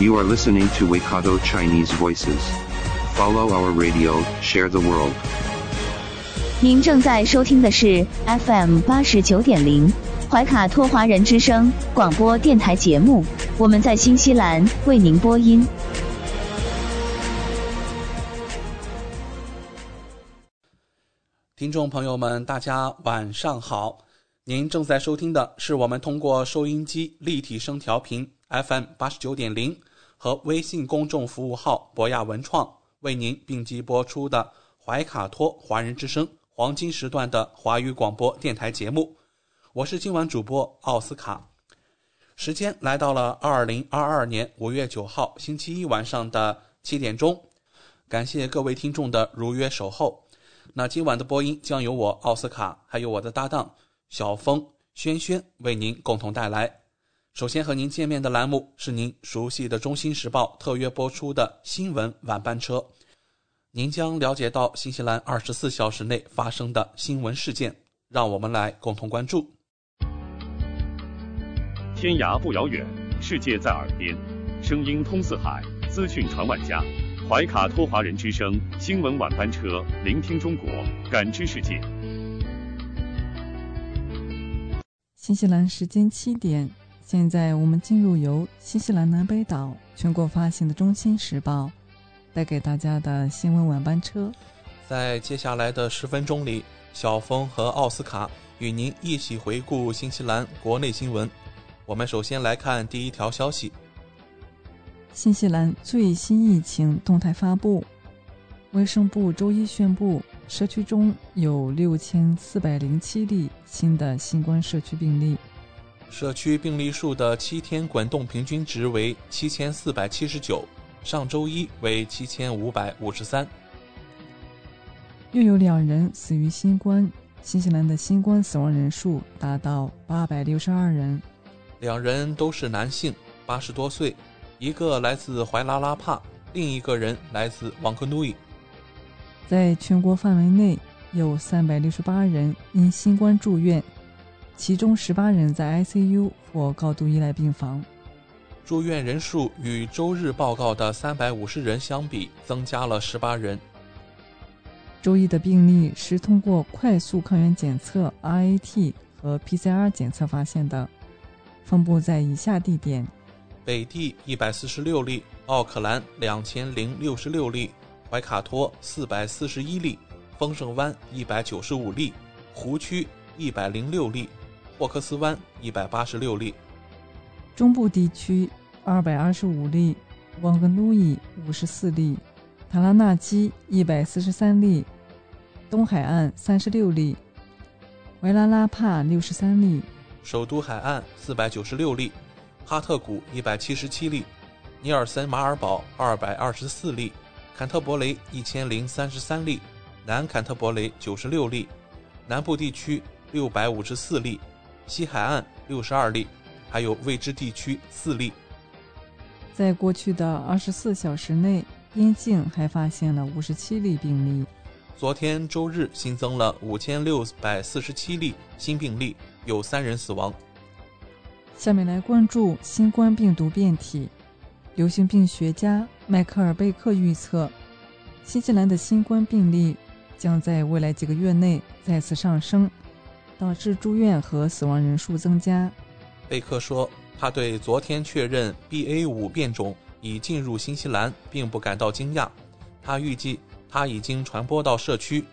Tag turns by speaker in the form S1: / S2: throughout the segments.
S1: You are listening to Waikato Chinese Voices. Follow our radio, share the world.
S2: 您正在收听的是 FM 八十九点零怀卡托华人之声广播电台节目，我们在新西兰为您播音。
S3: 听众朋友们，大家晚上好！您正在收听的是我们通过收音机立体声调频 FM 八十九点零和微信公众服务号博雅文创为您并机播出的怀卡托华人之声黄金时段的华语广播电台节目。我是今晚主播奥斯卡。时间来到了二零二二年五月九号星期一晚上的七点钟，感谢各位听众的如约守候。那今晚的播音将由我奥斯卡，还有我的搭档小峰、轩轩为您共同带来。首先和您见面的栏目是您熟悉的《中新时报》特约播出的新闻晚班车，您将了解到新西兰二十四小时内发生的新闻事件，让我们来共同关注。
S4: 天涯不遥远，世界在耳边，声音通四海，资讯传万家。怀卡托华人之声新闻晚班车，聆听中国，感知世界。
S5: 新西兰时间七点，现在我们进入由新西兰南北岛全国发行的《中新时报》带给大家的新闻晚班车。
S3: 在接下来的十分钟里，小峰和奥斯卡与您一起回顾新西兰国内新闻。我们首先来看第一条消息。
S5: 新西兰最新疫情动态发布，卫生部周一宣布，社区中有六千四百零七例新的新冠社区病例，
S3: 社区病例数的七天滚动平均值为七千四百七十九，上周一为七千五百五十三。
S5: 又有两人死于新冠，新西兰的新冠死亡人数达到八百六十二人，
S3: 两人都是男性，八十多岁。一个来自怀拉拉帕，另一个人来自旺科努伊。
S5: 在全国范围内，有三百六十八人因新冠住院，其中十八人在 ICU 或高度依赖病房。
S3: 住院人数与周日报告的三百五十人相比，增加了十八人。
S5: 周一的病例是通过快速抗原检测 RAT 和 PCR 检测发现的，分布在以下地点。
S3: 北地一百四十六例，奥克兰两千零六十六例，怀卡托四百四十一例，丰盛湾一百九十五例，湖区一百零六例，霍克斯湾一百八十六例。
S5: 中部地区二百二十五例，旺格努伊五十四例，塔拉纳基一百四十三例，东海岸三十六例，维拉拉帕六十三例，
S3: 首都海岸四百九十六例。哈特谷一百七十七例，尼尔森马尔堡二百二十四例，坎特伯雷一千零三十三例，南坎特伯雷九十六例，南部地区六百五十四例，西海岸六十二例，还有未知地区四例。
S5: 在过去的二十四小时内，边境还发现了五十七例病例。
S3: 昨天周日新增了五千六百四十七例新病例，有三人死亡。
S5: 下面来关注新冠病毒变体。流行病学家迈克尔·贝克预测，新西兰的新冠病例将在未来几个月内再次上升，导致住院和死亡人数增加。
S3: 贝克说，他对昨天确认 BA 五变种已进入新西兰并不感到惊讶。他预计它已经传播到社区。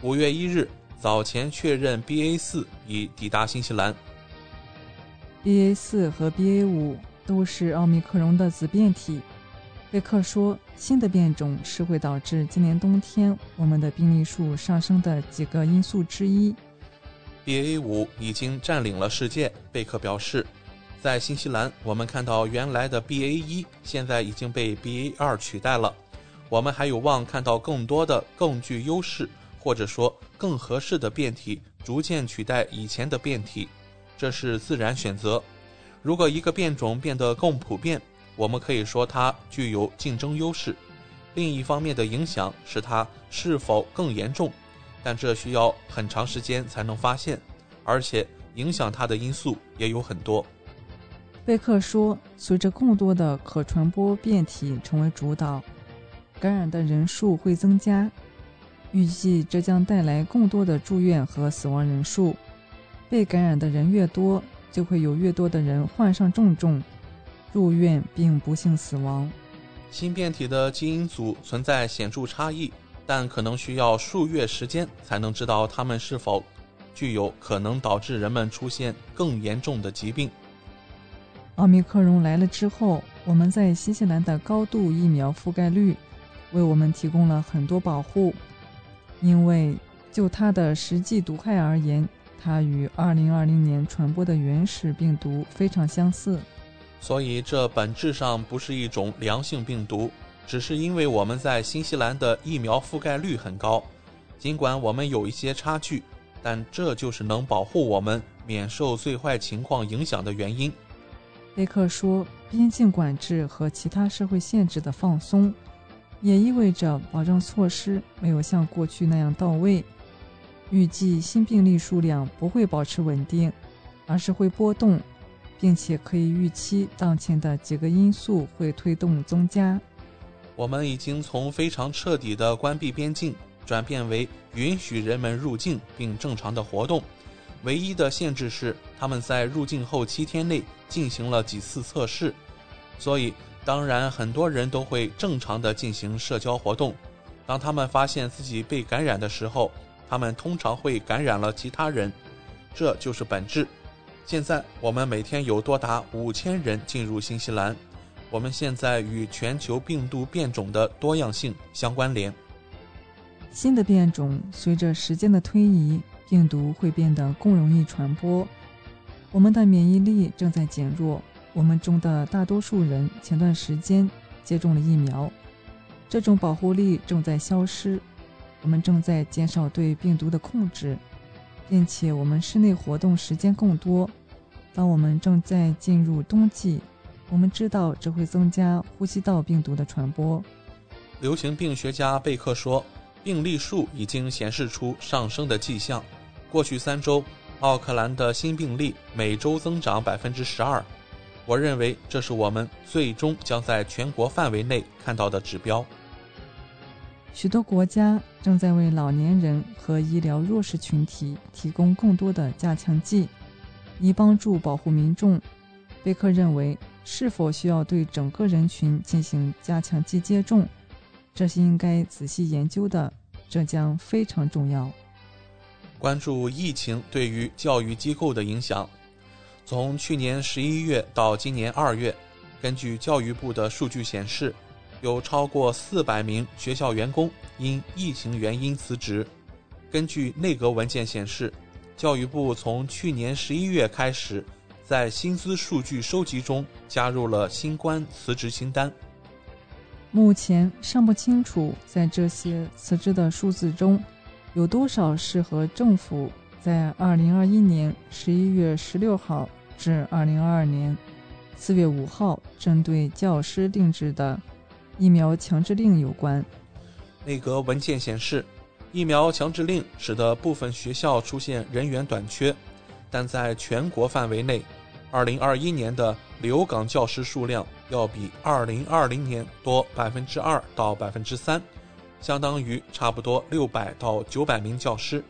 S3: 五月一日早前确认 BA 四已抵达新西兰。
S5: BA 四和 BA 五都是奥密克戎的子变体。贝克说，新的变种是会导致今年冬天我们的病例数上升的几个因素之一。
S3: BA 五已经占领了世界，贝克表示，在新西兰，我们看到原来的 BA 一现在已经被 BA 二取代了。我们还有望看到更多的更具优势或者说更合适的变体逐渐取代以前的变体，这是自然选择。如果一个变种变得更普遍，我们可以说它具有竞争优势。另一方面的影响是它是否更严重，但这需要很长时间才能发现，而且影响它的因素也有很多。
S5: 贝克说：“随着更多的可传播变体成为主导，感染的人数会增加。预计这将带来更多的住院和死亡人数。被感染的人越多，就会有越多的人患上重症、入院并不幸死亡。
S3: 新变体的基因组存在显著差异，但可能需要数月时间才能知道它们是否具有可能导致人们出现更严重的疾病。”
S5: 奥密克戎来了之后，我们在新西兰的高度疫苗覆盖率为我们提供了很多保护，因为就它的实际毒害而言，它与2020年传播的原始病毒非常相似。
S3: 所以这本质上不是一种良性病毒，只是因为我们在新西兰的疫苗覆盖率很高，尽管我们有一些差距，但这就是能保护我们免受最坏情况影响的原因。
S5: 贝克说：“边境管制和其他社会限制的放松，也意味着保障措施没有像过去那样到位。预计新病例数量不会保持稳定，而是会波动，并且可以预期当前的几个因素会推动增加。
S3: 我们已经从非常彻底的关闭边境，转变为允许人们入境并正常的活动。唯一的限制是，他们在入境后七天内。”进行了几次测试，所以当然很多人都会正常的进行社交活动。当他们发现自己被感染的时候，他们通常会感染了其他人，这就是本质。现在我们每天有多达五千人进入新西兰，我们现在与全球病毒变种的多样性相关联。
S5: 新的变种随着时间的推移，病毒会变得更容易传播。我们的免疫力正在减弱，我们中的大多数人前段时间接种了疫苗，这种保护力正在消失。我们正在减少对病毒的控制，并且我们室内活动时间更多。当我们正在进入冬季，我们知道这会增加呼吸道病毒的传播。
S3: 流行病学家贝克说，病例数已经显示出上升的迹象。过去三周。奥克兰的新病例每周增长百分之十二，我认为这是我们最终将在全国范围内看到的指标。
S5: 许多国家正在为老年人和医疗弱势群体提供更多的加强剂，以帮助保护民众。贝克认为，是否需要对整个人群进行加强剂接种，这是应该仔细研究的，这将非常重要。
S3: 关注疫情对于教育机构的影响。从去年十一月到今年二月，根据教育部的数据显示，有超过四百名学校员工因疫情原因辞职。根据内阁文件显示，教育部从去年十一月开始，在薪资数据收集中加入了新冠辞职清单。
S5: 目前尚不清楚，在这些辞职的数字中。有多少是和政府在二零二一年十一月十六号至二零二二年四月五号针对教师定制的疫苗强制令有关？
S3: 内阁文件显示，疫苗强制令使得部分学校出现人员短缺，但在全国范围内，二零二一年的留岗教师数量要比二零二零年多百分之二到百分之三。相当于差不多六百到九百名教师。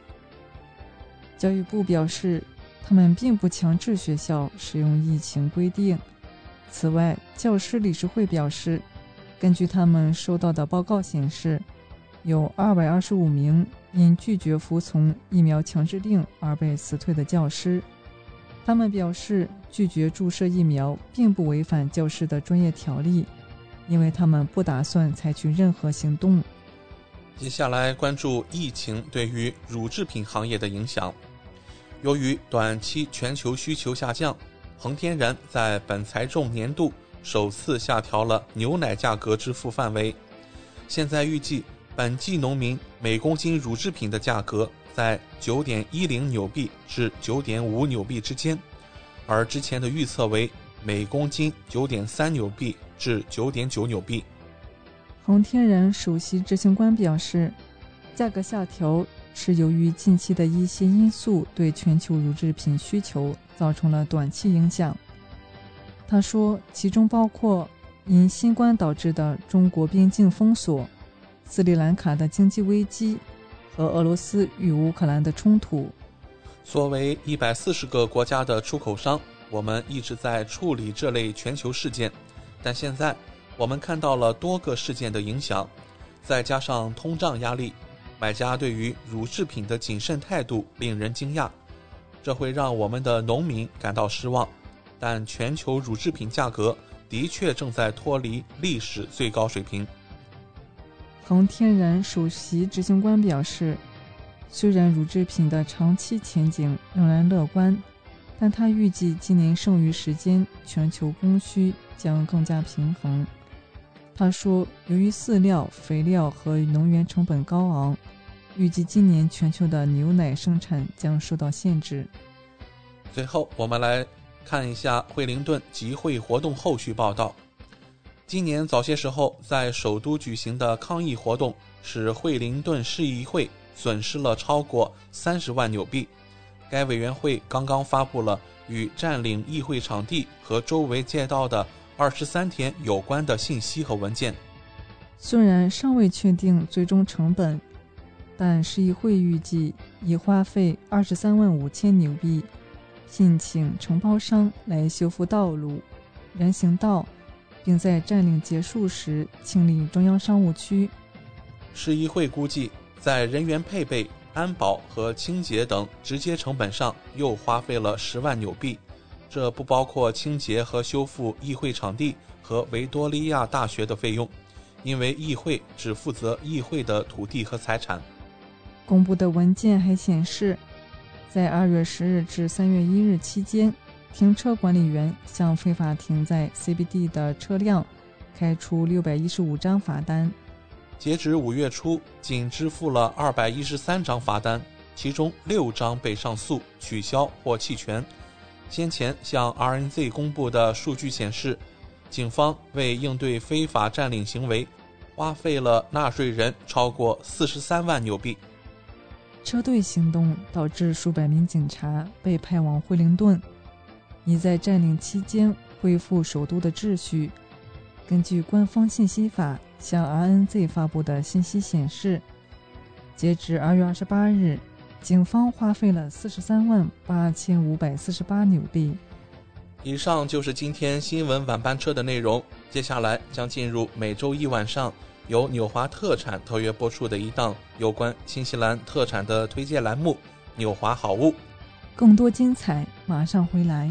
S5: 教育部表示，他们并不强制学校使用疫情规定。此外，教师理事会表示，根据他们收到的报告显示，有二百二十五名因拒绝服从疫苗强制令而被辞退的教师。他们表示，拒绝注射疫苗并不违反教师的专业条例，因为他们不打算采取任何行动。
S3: 接下来关注疫情对于乳制品行业的影响。由于短期全球需求下降，恒天然在本财政年度首次下调了牛奶价格支付范围，现在预计本季农民每公斤乳制品的价格在九点一零纽币至九点五纽币之间，而之前的预测为每公斤九点三纽币至九点九纽币。
S5: 恒天然首席执行官表示，价格下调是由于近期的一些因素对全球乳制品需求造成了短期影响。他说，其中包括因新冠导致的中国边境封锁、斯里兰卡的经济危机和俄罗斯与乌克兰的冲突。
S3: 作为一百四十个国家的出口商，我们一直在处理这类全球事件，但现在。我们看到了多个事件的影响，再加上通胀压力，买家对于乳制品的谨慎态度令人惊讶，这会让我们的农民感到失望。但全球乳制品价格的确正在脱离历史最高水平。
S5: 恒天然首席执行官表示，虽然乳制品的长期前景仍然乐观，但他预计今年剩余时间全球供需将更加平衡。他说：“由于饲料、肥料和能源成本高昂，预计今年全球的牛奶生产将受到限制。”
S3: 最后，我们来看一下惠灵顿集会活动后续报道。今年早些时候，在首都举行的抗议活动使惠灵顿市议会损失了超过三十万纽币。该委员会刚刚发布了与占领议会场地和周围街道的。二十三天有关的信息和文件，
S5: 虽然尚未确定最终成本，但市议会预计已花费二十三万五千纽币，聘请承包商来修复道路、人行道，并在占领结束时清理中央商务区。
S3: 市议会估计，在人员配备、安保和清洁等直接成本上，又花费了十万纽币。这不包括清洁和修复议会场地和维多利亚大学的费用，因为议会只负责议会的土地和财产。
S5: 公布的文件还显示，在二月十日至三月一日期间，停车管理员向非法停在 CBD 的车辆开出六百一十五张罚单。
S3: 截止五月初，仅支付了二百一十三张罚单，其中六张被上诉、取消或弃权。先前向 RNZ 公布的数据显示，警方为应对非法占领行为，花费了纳税人超过四十三万纽币。
S5: 车队行动导致数百名警察被派往惠灵顿，以在占领期间恢复首都的秩序。根据官方信息法向 RNZ 发布的信息显示，截至二月二十八日。警方花费了四十三万八千五百四十八纽币。
S3: 以上就是今天新闻晚班车的内容。接下来将进入每周一晚上由纽华特产特约播出的一档有关新西兰特产的推荐栏目《纽华好物》。
S5: 更多精彩马上回来。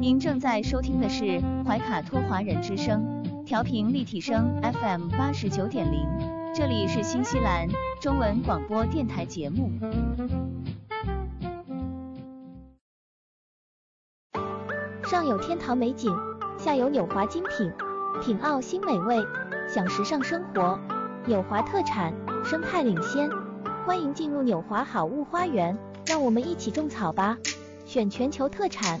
S2: 您正在收听的是怀卡托华人之声，调频立体声 FM 八十九点零。这里是新西兰中文广播电台节目。
S6: 上有天堂美景，下有纽华精品，品澳新美味，享时尚生活。纽华特产，生态领先，欢迎进入纽华好物花园，让我们一起种草吧！选全球特产，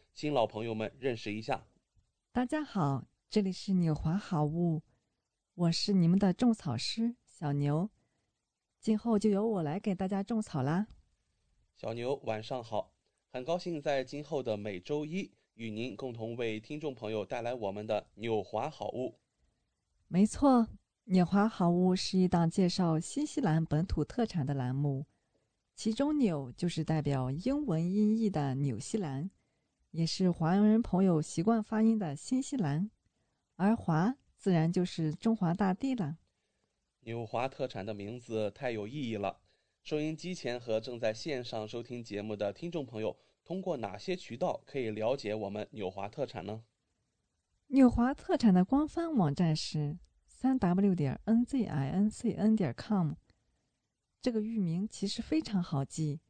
S3: 新老朋友们认识一下。
S5: 大家好，这里是纽华好物，我是你们的种草师小牛，今后就由我来给大家种草啦。
S3: 小牛晚上好，很高兴在今后的每周一与您共同为听众朋友带来我们的纽华好物。
S5: 没错，纽华好物是一档介绍新西兰本土特产的栏目，其中“纽”就是代表英文音译的纽西兰，也是华人朋友习惯发音的新西兰，而“华”自然就是中华大地了。
S3: 纽华特产的名字太有意义了。收音机前和正在线上收听节目的听众朋友，通过哪些渠道可以了解我们纽华特产呢？
S5: 纽华特产的官方网站是三 w 点 n z i n c n 点 com。这个域名其实非常好记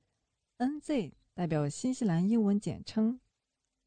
S5: ，N Z 代表新西兰英文简称，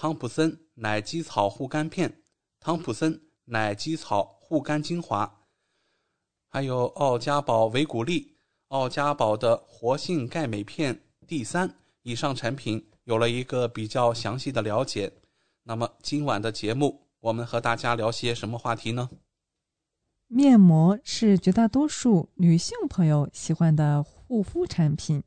S3: 汤普森奶基草护肝片、汤普森奶基草护肝精华。还有奥家宝维骨力、奥家宝的活性钙镁片 D 三以上产品有了一个比较详细的了解。那么今晚的节目，我们和大家聊些什么话题呢？
S5: 面膜是绝大多数女性朋友喜欢的护肤产品，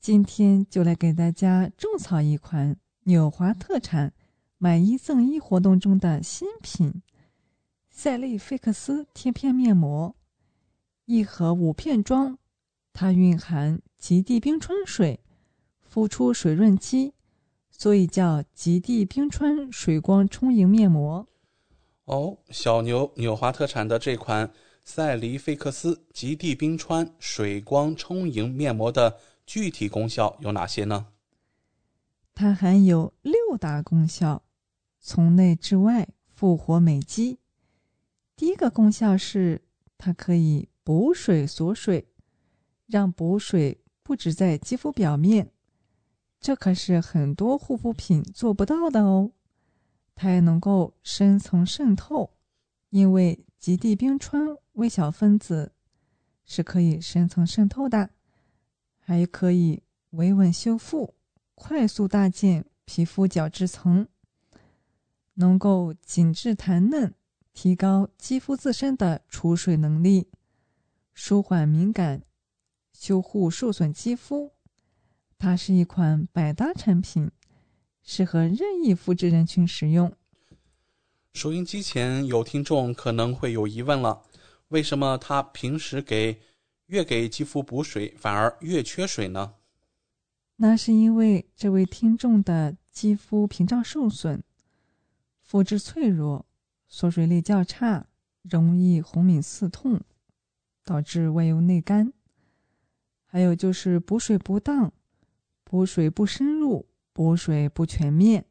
S5: 今天就来给大家种草一款纽华特产买一赠一活动中的新品。赛利菲克斯贴片面膜，一盒五片装，它蕴含极地冰川水，浮出水润肌，所以叫极地冰川水光充盈面膜。
S3: 哦，小牛纽华特产的这款赛利菲克斯极地冰川水光充盈面膜的具体功效有哪些呢？
S5: 它含有六大功效，从内至外复活美肌。第一个功效是，它可以补水锁水，让补水不止在肌肤表面，这可是很多护肤品做不到的哦。它还能够深层渗透，因为极地冰川微小分子是可以深层渗透的，还可以维稳修复，快速搭建皮肤角质层，能够紧致弹嫩。提高肌肤自身的储水能力，舒缓敏感，修护受损肌肤。它是一款百搭产品，适合任意肤质人群使用。
S3: 收音机前有听众可能会有疑问了：为什么他平时给越给肌肤补水，反而越缺水呢？
S5: 那是因为这位听众的肌肤屏障受损，肤质脆弱，缩水力较差，容易红敏刺痛，导致外油内干。还有就是补水不当，补水不深入，补水不全面。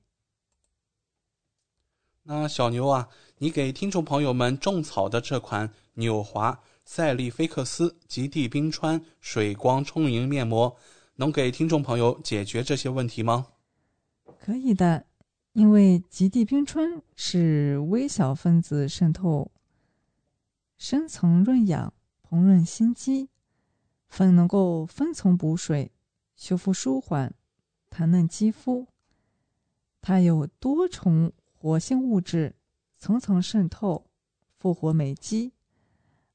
S3: 那小牛啊，你给听众朋友们种草的这款纽华赛利菲克斯极地冰川水光充盈面膜，能给听众朋友解决这些问题吗？
S5: 可以的，因为极地冰川是微小分子渗透，深层润养，膨润心肌，分能够分层补水，修复舒缓，弹嫩肌肤。它有多重活性物质，层层渗透，复活美肌，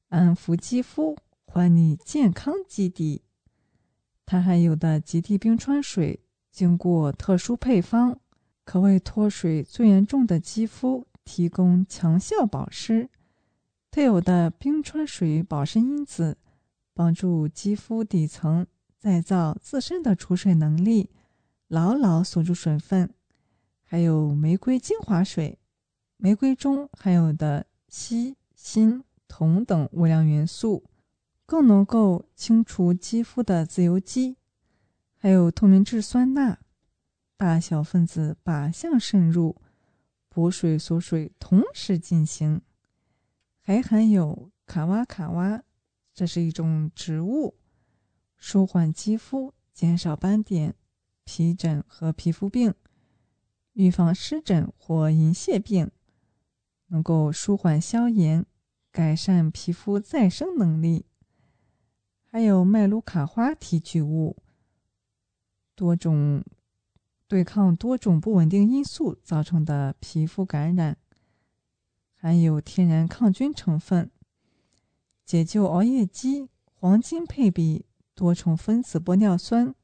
S5: 安抚肌肤，还你健康基底。它含有的极地冰川水。经过特殊配方，可为脱水最严重的肌肤提供强效保湿。特有的冰川水保湿因子，帮助肌肤底层再造自身的储水能力，牢牢锁住水分。还有玫瑰精华水，玫瑰中含有的硒、锌、铜等微量元素，更能够清除肌肤的自由基。还有透明质酸钠，大小分子靶向渗入，补水锁水同时进行。还含有卡哇卡哇，这是一种植物，舒缓肌肤，减少斑点、皮疹和皮肤病，预防湿疹或银屑病，能够舒缓消炎，改善皮肤再生能力。还有麦卢卡花提取物。多种对抗多种不稳定因素造成的皮肤感染，含有天然抗菌成分，解救熬夜肌，黄金配比多重分子玻尿酸，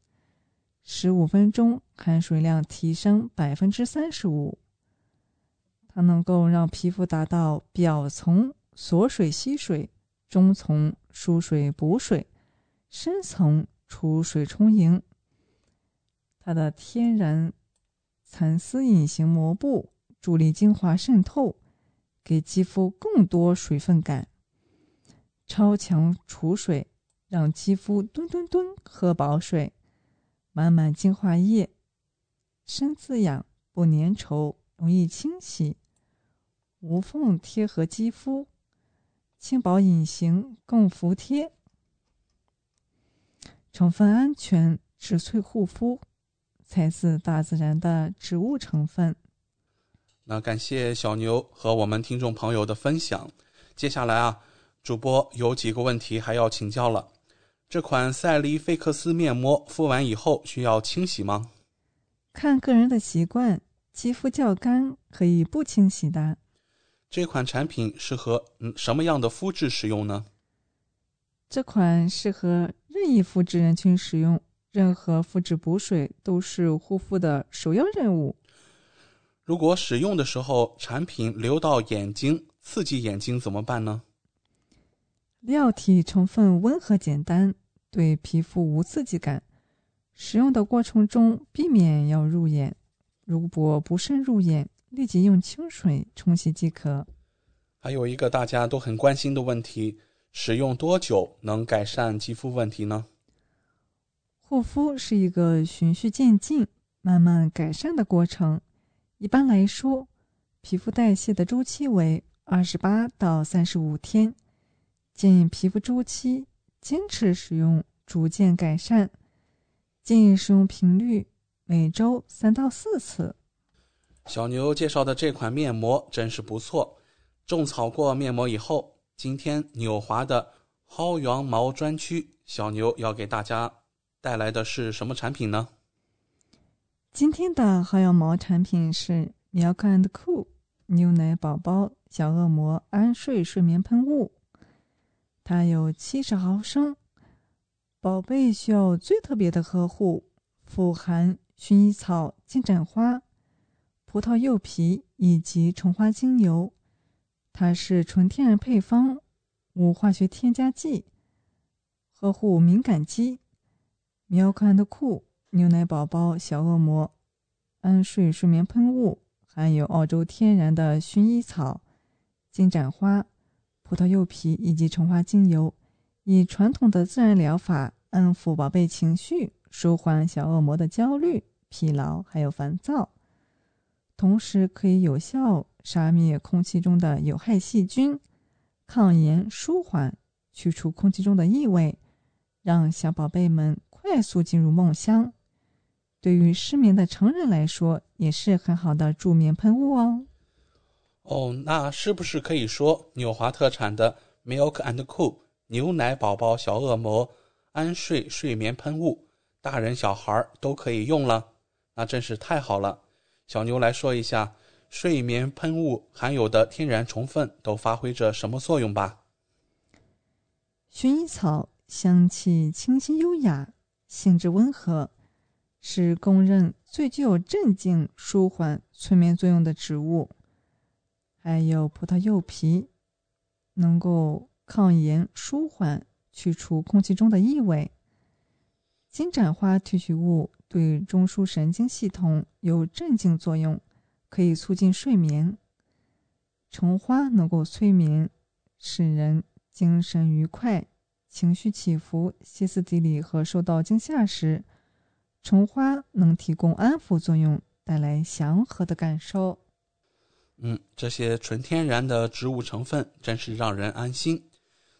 S5: 十五分钟含水量提升百分之三十五。它能够让皮肤达到表层锁水吸水，中层输水补水，深层储水充盈。它的天然蚕丝隐形膜布助力精华渗透，给肌肤更多水分感，超强储水，让肌肤吨吨吨喝饱水，满满精华液，深滋养，不粘稠，容易清洗，无缝贴合肌肤，轻薄隐形，更服帖，成分安全，植萃护肤。采自大自然的植物成分。
S3: 那感谢小牛和我们听众朋友的分享。接下来啊，主播有几个问题还要请教了。这款赛丽菲克斯面膜敷完以后需要清洗吗？
S5: 看个人的习惯，肌肤较干可以不清洗的。
S3: 这款产品适合嗯什么样的肤质使用呢？
S5: 这款适合任意肤质人群使用。任何肤质补水都是护肤的首要任务。
S3: 如果使用的时候产品流到眼睛，刺激眼睛怎么办呢？
S5: 料体成分温和简单，对皮肤无刺激感。使用的过程中避免要入眼，如果不慎入眼，立即用清水冲洗即可。
S3: 还有一个大家都很关心的问题：使用多久能改善肌肤问题呢？
S5: 护肤是一个循序渐进、慢慢改善的过程。一般来说，皮肤代谢的周期为二十八到三十五天。建议皮肤周期坚持使用，逐渐改善。建议使用频率每周三到四次。
S3: 小牛介绍的这款面膜真是不错。种草过面膜以后，今天纽华的薅羊毛专区，小牛要给大家。带来的是什么产品呢？
S5: 今天的薅羊毛产品是 Milk and Cool 牛奶宝宝小恶魔安睡睡眠喷雾，它有七十毫升，宝贝需要最特别的呵护，富含薰衣草、金盏花、葡萄柚皮以及橙花精油，它是纯天然配方，无化学添加剂，呵护敏感肌。Milk and Cool 牛奶宝宝小恶魔，安睡睡眠喷雾，含有澳洲天然的薰衣草、金盏花、葡萄柚皮以及橙花精油，以传统的自然疗法安抚宝贝情绪，舒缓小恶魔的焦虑、疲劳还有烦躁，同时可以有效杀灭空气中的有害细菌，抗炎舒缓，去除空气中的异味，让小宝贝们快速进入梦乡。对于失眠的成人来说，也是很好的助眠喷雾哦。
S3: 哦，那是不是可以说纽华特产的 Milk and Cool 牛奶宝宝小恶魔安睡睡眠喷雾，大人小孩都可以用了？那真是太好了。小牛来说一下睡眠喷雾含有的天然成分都发挥着什么作用吧。
S5: 薰衣草香气清新优雅，性质温和。是公认最具有镇静、舒缓、催眠作用的植物。还有葡萄柚皮，能够抗炎、舒缓、去除空气中的异味。金盏花提取物对中枢神经系统有镇静作用，可以促进睡眠。橙花能够催眠，使人精神愉快、情绪起伏、歇斯底里和受到惊吓时。橙花能提供安抚作用，带来祥和的感受。
S3: 嗯，这些纯天然的植物成分真是让人安心。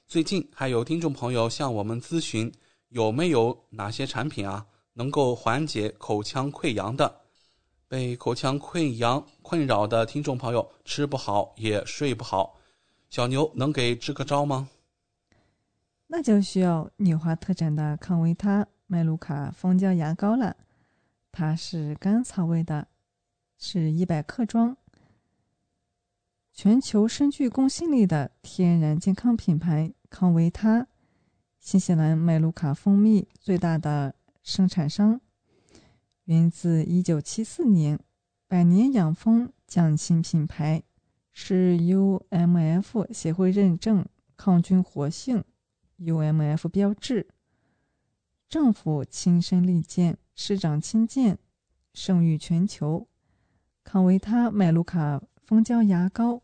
S3: 最近还有听众朋友向我们咨询，有没有哪些产品啊能够缓解口腔溃疡的？被口腔溃疡困扰的听众朋友吃不好也睡不好，小牛能给支个招吗？
S5: 那就需要纽华特产的康维他。麦卢卡蜂胶牙膏了，它是甘草味的，是一百克装。全球深具公信力的天然健康品牌康维他，新西兰麦卢卡蜂蜜最大的生产商，源自一九七四年，百年养蜂匠心品牌，是 UMF 协会认证，抗菌活性，UMF 标志。政府亲身力荐，市长亲见，盛誉全球。康维他麦卢卡蜂胶牙膏，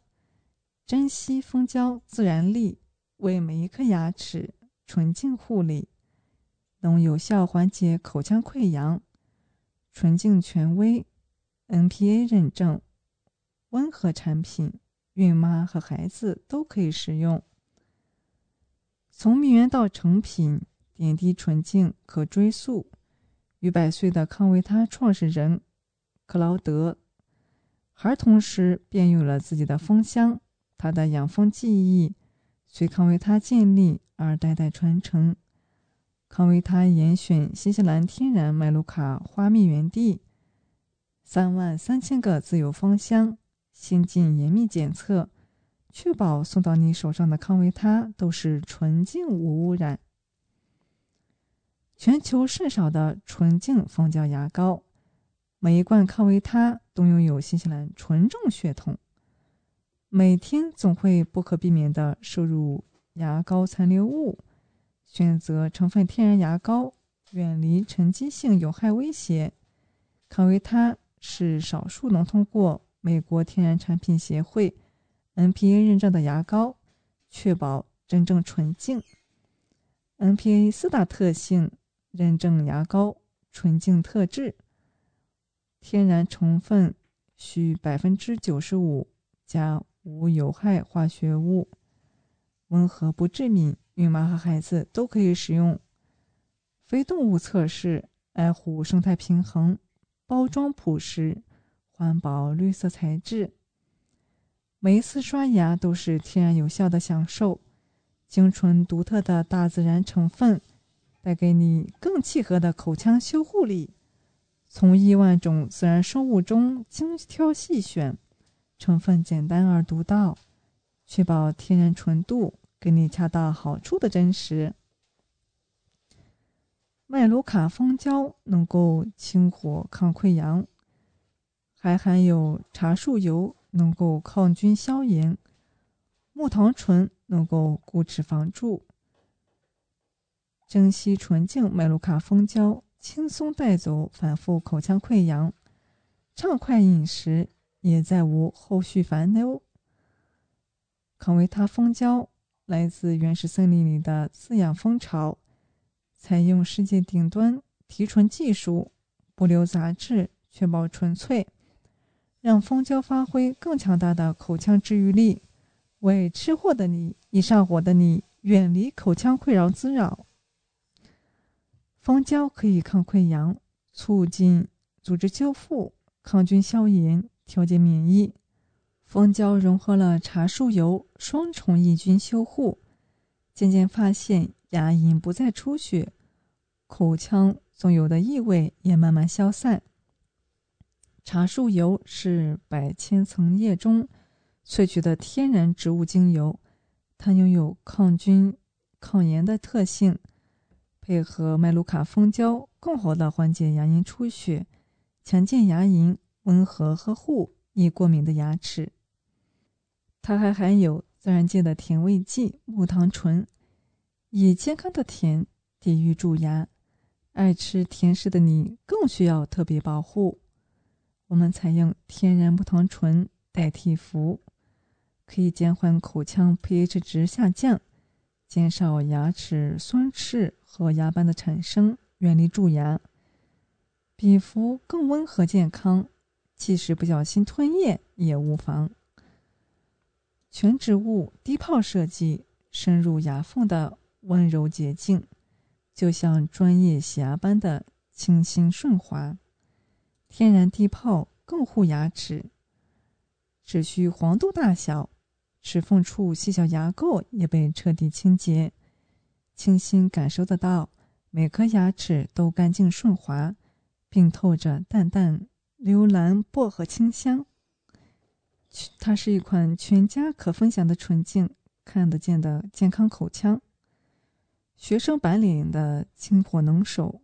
S5: 珍稀蜂胶自然力，为每一颗牙齿纯净护理，能有效缓解口腔溃疡。纯净权威，NPA 认证，温和产品，孕妈和孩子都可以使用。从蜜源到成品。点滴纯净可追溯，逾百岁的康维他创始人克劳德，孩童时便有了自己的蜂箱，他的养蜂技艺随康维他建立而代代传承。康维他严选新西兰天然麦卢卡花蜜源地，三万三千个自由芳香，先进严密检测，确保送到你手上的康维他都是纯净无污染。全球甚少的纯净蜂胶牙膏，每一罐康维他都拥有新西兰纯正血统。每天总会不可避免的摄入牙膏残留物，选择成分天然牙膏，远离沉积性有害威胁。康维他是少数能通过美国天然产品协会 NPA 认证的牙膏，确保真正纯净。NPA 四大特性。认证牙膏纯净特质，天然成分需百分之九十五加无有害化学物，温和不致敏，孕妈和孩子都可以使用。非动物测试，爱护生态平衡，包装朴实，环保绿色材质。每一次刷牙都是天然有效的享受，精纯独特的大自然成分。带给你更契合的口腔修护力，从亿万种自然生物中精挑细选，成分简单而独到，确保天然纯度，给你恰到好处的真实。麦卢卡蜂胶能够清火抗溃疡，还含有茶树油，能够抗菌消炎，木糖醇能够固齿防蛀。珍惜纯净麦卢卡蜂胶轻松带走反复口腔溃疡，畅快饮食，也再无后续烦忧。康维他蜂胶来自原始森林里的饲养蜂巢，采用世界顶端提纯技术，不留杂质，确保纯粹，让蜂胶发挥更强大的口腔治愈力，为吃货的你、易上火的你远离口腔溃疡滋扰。蜂胶可以抗溃疡，促进组织修复，抗菌消炎，调节免疫。蜂胶融合了茶树油，双重抑菌修护，渐渐发现牙龈不再出血，口腔总有的异味也慢慢消散。茶树油是百千层叶中萃取的天然植物精油，它拥有抗菌、抗炎的特性，配合麦卢卡蜂胶，更好的缓解牙龈出血，强健牙龈，温和呵护易过敏的牙齿。它还含有自然界的甜味剂木糖醇，以健康的甜抵御蛀牙。爱吃甜食的你更需要特别保护。我们采用天然木糖醇代替氟，可以减缓口腔 pH 值下降，减少牙齿酸蚀和牙斑的产生，远离蛀牙。比氟更温和健康，即使不小心吞咽也无妨。全植物低泡设计，深入牙缝的温柔洁净，就像专业洗牙般的清新顺滑。天然低泡更护牙齿，只需黄豆大小，齿缝处细小牙垢也被彻底清洁，清新感受得到每颗牙齿都干净顺滑，并透着淡淡幽兰薄荷清香。它是一款全家可分享的纯净、看得见的健康口腔。学生白领的清火能手，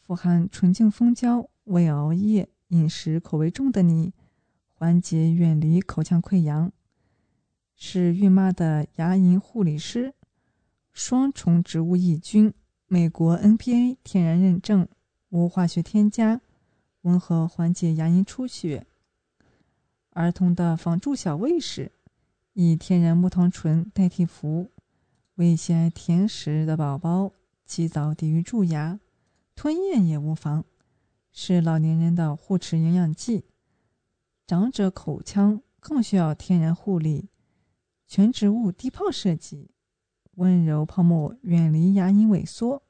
S5: 富含纯净蜂胶，为熬夜、饮食口味重的你缓解、远离口腔溃疡。是孕妈的牙龈护理师，双重植物抑菌，美国 NPA 天然认证，无化学添加，温和缓解牙龈出血。儿童的防蛀小卫士，以天然木糖醇代替氟，为喜爱甜食的宝宝及早抵御蛀牙，吞咽也无妨。是老年人的护齿营养剂，长者口腔更需要天然护理。全植物低泡设计，温柔泡沫远离牙龈萎缩。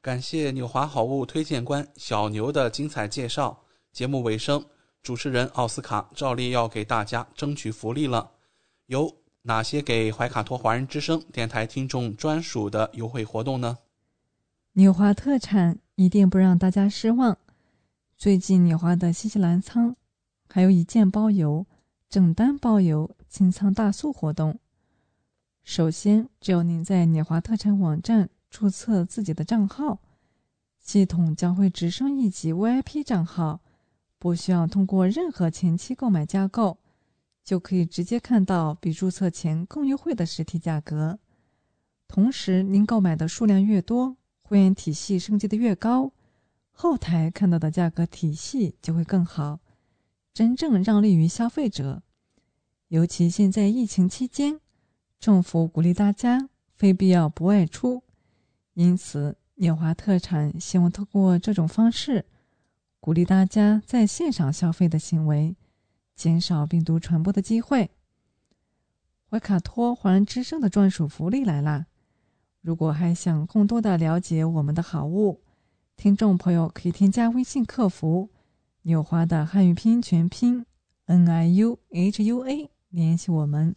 S3: 感谢纽华好物推荐官小牛的精彩介绍。节目尾声。主持人奥斯卡照例要给大家争取福利了，有哪些给怀卡托华人之声电台听众专属的优惠活动呢？
S5: 纽华特产一定不让大家失望。最近纽华的新西兰仓还有一件包邮、整单包邮清仓大促活动。首先，只要您在纽华特产网站注册自己的账号，系统将会直升一级 VIP 账号。不需要通过任何前期购买架构，就可以直接看到比注册前更优惠的实体价格。同时，您购买的数量越多，会员体系升级的越高，后台看到的价格体系就会更好，真正让利于消费者。尤其现在疫情期间，政府鼓励大家非必要不外出，因此纽华特产希望通过这种方式。鼓励大家在线上消费的行为，减少病毒传播的机会。怀卡托华人之声的专属福利来啦！如果还想更多的了解我们的好物，听众朋友可以添加微信客服“纽华”的汉语拼音全拼 “n i u h u a” 联系我们。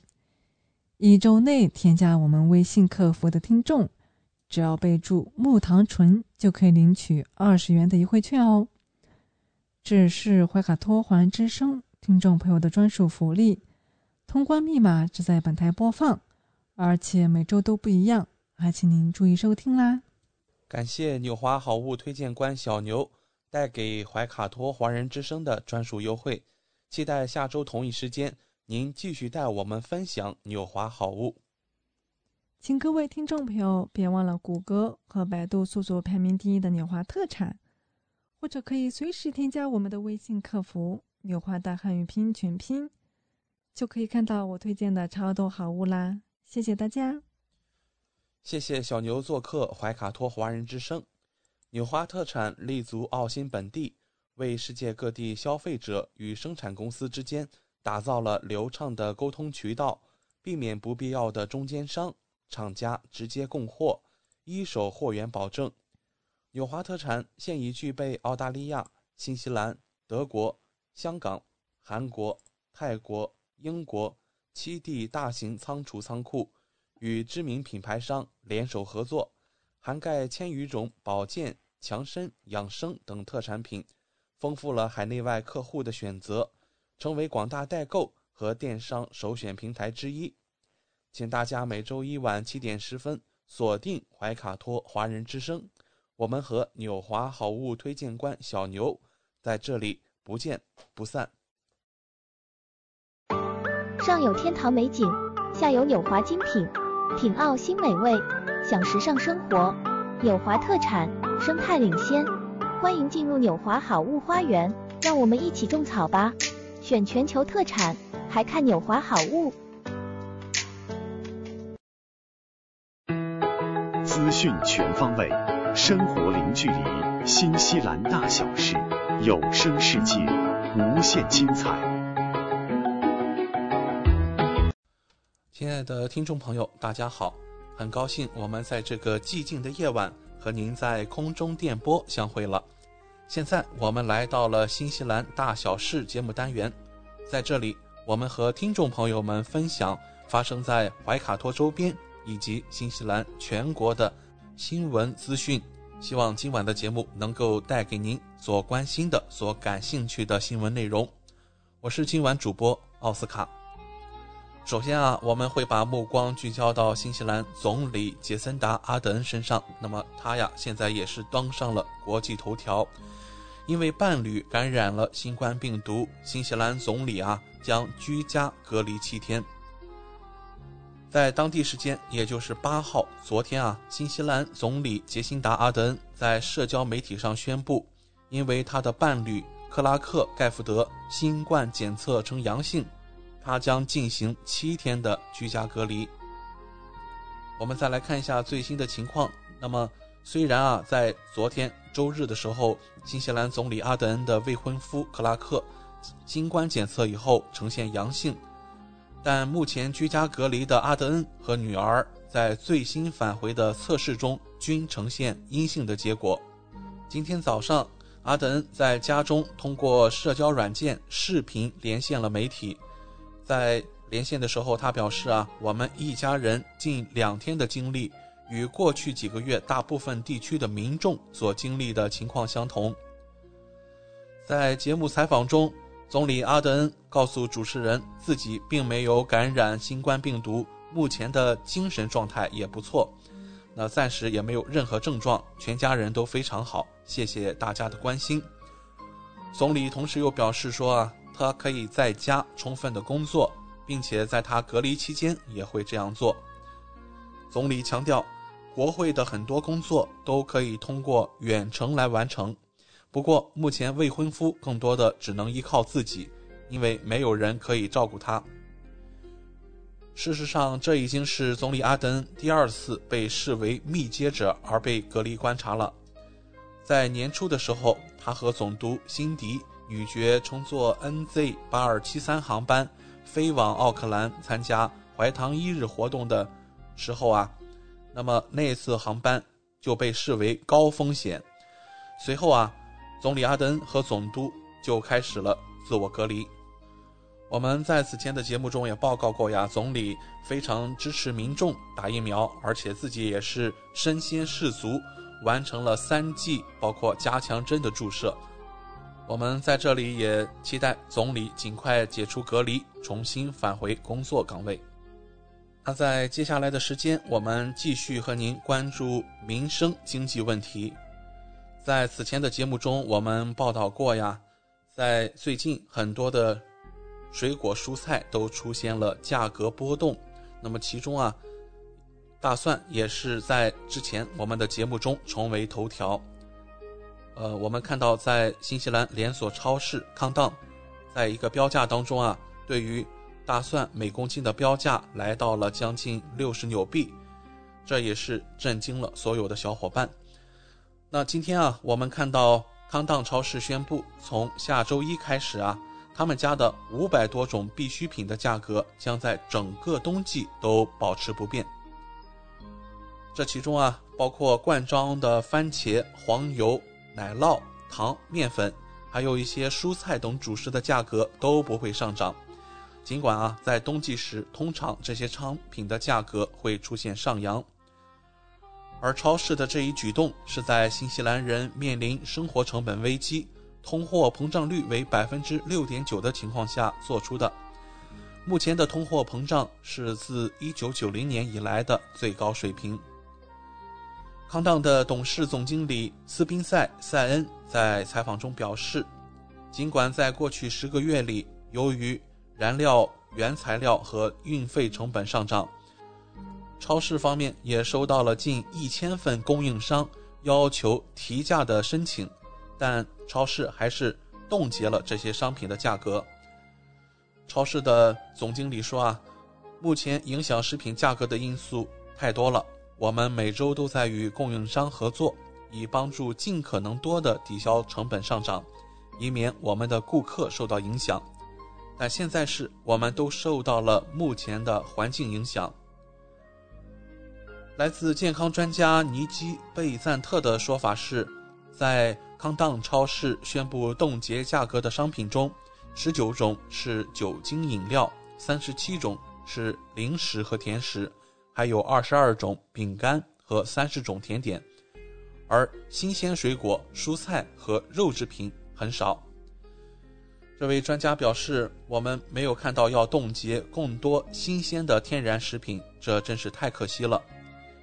S5: 一周内添加我们微信客服的听众，只要备注“木糖醇”，就可以领取二十元的优惠券哦。这是怀卡托华人之声听众朋友的专属福利，通关密码只在本台播放，而且每周都不一样，还请您注意收听啦。
S3: 感谢纽华好物推荐官小牛带给怀卡托华人之声的专属优惠，期待下周同一时间您继续带我们分享纽华好物。
S5: 请各位听众朋友别忘了谷歌和百度搜索排名第一的纽华特产。或者可以随时添加我们的微信客服纽华大汉语拼音全拼，就可以看到我推荐的超多好物啦！谢谢大家，
S3: 谢谢小牛做客怀卡托华人之声。纽华特产立足澳新本地，为世界各地消费者与生产公司之间打造了流畅的沟通渠道，避免不必要的中间商，厂家直接供货，一手货源保证。纽华特产现已具备澳大利亚、新西兰、德国、香港、韩国、泰国、英国七地大型仓储仓库，与知名品牌商联手合作。涵盖千余种保健、强身、养生等特产品，丰富了海内外客户的选择，成为广大代购和电商首选平台之一。请大家每周一晚七点十分锁定怀卡托华人之声，我们和纽华好物推荐官小牛在这里不见不散。
S6: 上有天堂美景，下有纽华精品，品澳新美味。享时尚生活，纽华特产，生态领先，欢迎进入纽华好物花园，让我们一起种草吧！选全球特产，还看纽华好物。
S7: 资讯全方位，生活零距离，新西兰大小事，有声世界，无限精彩。
S3: 亲爱的听众朋友，大家好。很高兴我们在这个寂静的夜晚和您在空中电波相会了。现在我们来到了新西兰大小事节目单元，在这里我们和听众朋友们分享发生在怀卡托周边以及新西兰全国的新闻资讯。希望今晚的节目能够带给您所关心的、所感兴趣的新闻内容。我是今晚主播奥斯卡。首先啊，我们会把目光聚焦到新西兰总理杰森达·阿德恩身上。那么他呀，现在也是登上了国际头条，因为伴侣感染了新冠病毒，新西兰总理啊将居家隔离七天。在当地时间，也就是八号，昨天啊，新西兰总理杰辛达·阿德恩在社交媒体上宣布，因为他的伴侣克拉克·盖福德新冠检测呈阳性。他将进行七天的居家隔离。我们再来看一下最新的情况。那么，虽然啊，在昨天周日的时候，新西兰总理阿德恩的未婚夫克拉克新冠检测以后呈现阳性，但目前居家隔离的阿德恩和女儿在最新返回的测试中均呈现阴性的结果。今天早上，阿德恩在家中通过社交软件视频连线了媒体。在连线的时候，他表示啊，我们一家人近两天的经历与过去几个月大部分地区的民众所经历的情况相同。在节目采访中，总理阿德恩告诉主持人，自己并没有感染新冠病毒，目前的精神状态也不错，那暂时也没有任何症状，全家人都非常好，谢谢大家的关心。总理同时又表示说啊。他可以在家充分的工作，并且在他隔离期间也会这样做。总理强调，国会的很多工作都可以通过远程来完成。不过，目前未婚夫更多的只能依靠自己，因为没有人可以照顾他。事实上，这已经是总理阿登第二次被视为密接者而被隔离观察了。在年初的时候，他和总督辛迪。女爵乘坐 NZ 八二七三航班飞往奥克兰参加怀唐一日活动的时候啊，那么那次航班就被视为高风险。随后啊，总理阿登和总督就开始了自我隔离。我们在此前的节目中也报告过呀，总理非常支持民众打疫苗，而且自己也是身先士卒，完成了三剂包括加强针的注射。我们在这里也期待总理尽快解除隔离，重新返回工作岗位。那在接下来的时间，我们继续和您关注民生经济问题。在此前的节目中，我们报道过呀，在最近很多的水果蔬菜都出现了价格波动。那么其中啊，大蒜也是在之前我们的节目中成为头条。呃，我们看到在新西兰连锁超市康当，在一个标价当中啊，对于大蒜每公斤的标价来到了将近六十纽币，这也是震惊了所有的小伙伴。那今天啊，我们看到康当超市宣布，从下周一开始啊，他们家的五百多种必需品的价格将在整个冬季都保持不变。这其中啊，包括罐装的番茄、黄油、奶酪、糖、面粉，还有一些蔬菜等主食的价格都不会上涨。尽管啊，在冬季时，通常这些商品的价格会出现上扬。而超市的这一举动是在新西兰人面临生活成本危机、通货膨胀率为百分之六点九的情况下做出的。目前的通货膨胀是自一九九零年以来的最高水平。康当的董事总经理斯宾塞·塞恩在采访中表示，尽管在过去十个月里，由于燃料、原材料和运费成本上涨，超市方面也收到了近一千份供应商要求提价的申请，但超市还是冻结了这些商品的价格。超市的总经理说：“啊，目前影响食品价格的因素太多了，我们每周都在与供应商合作，以帮助尽可能多的抵消成本上涨，以免我们的顾客受到影响。但现在是我们都受到了目前的环境影响。”来自健康专家尼基贝赞特的说法是，在康当超市宣布冻结价格的商品中，十九种是酒精饮料，三十七种是零食和甜食，还有二十二种饼干和三十种甜点，而新鲜水果、蔬菜和肉制品很少。这位专家表示：“我们没有看到要冻结更多新鲜的天然食品，这真是太可惜了。”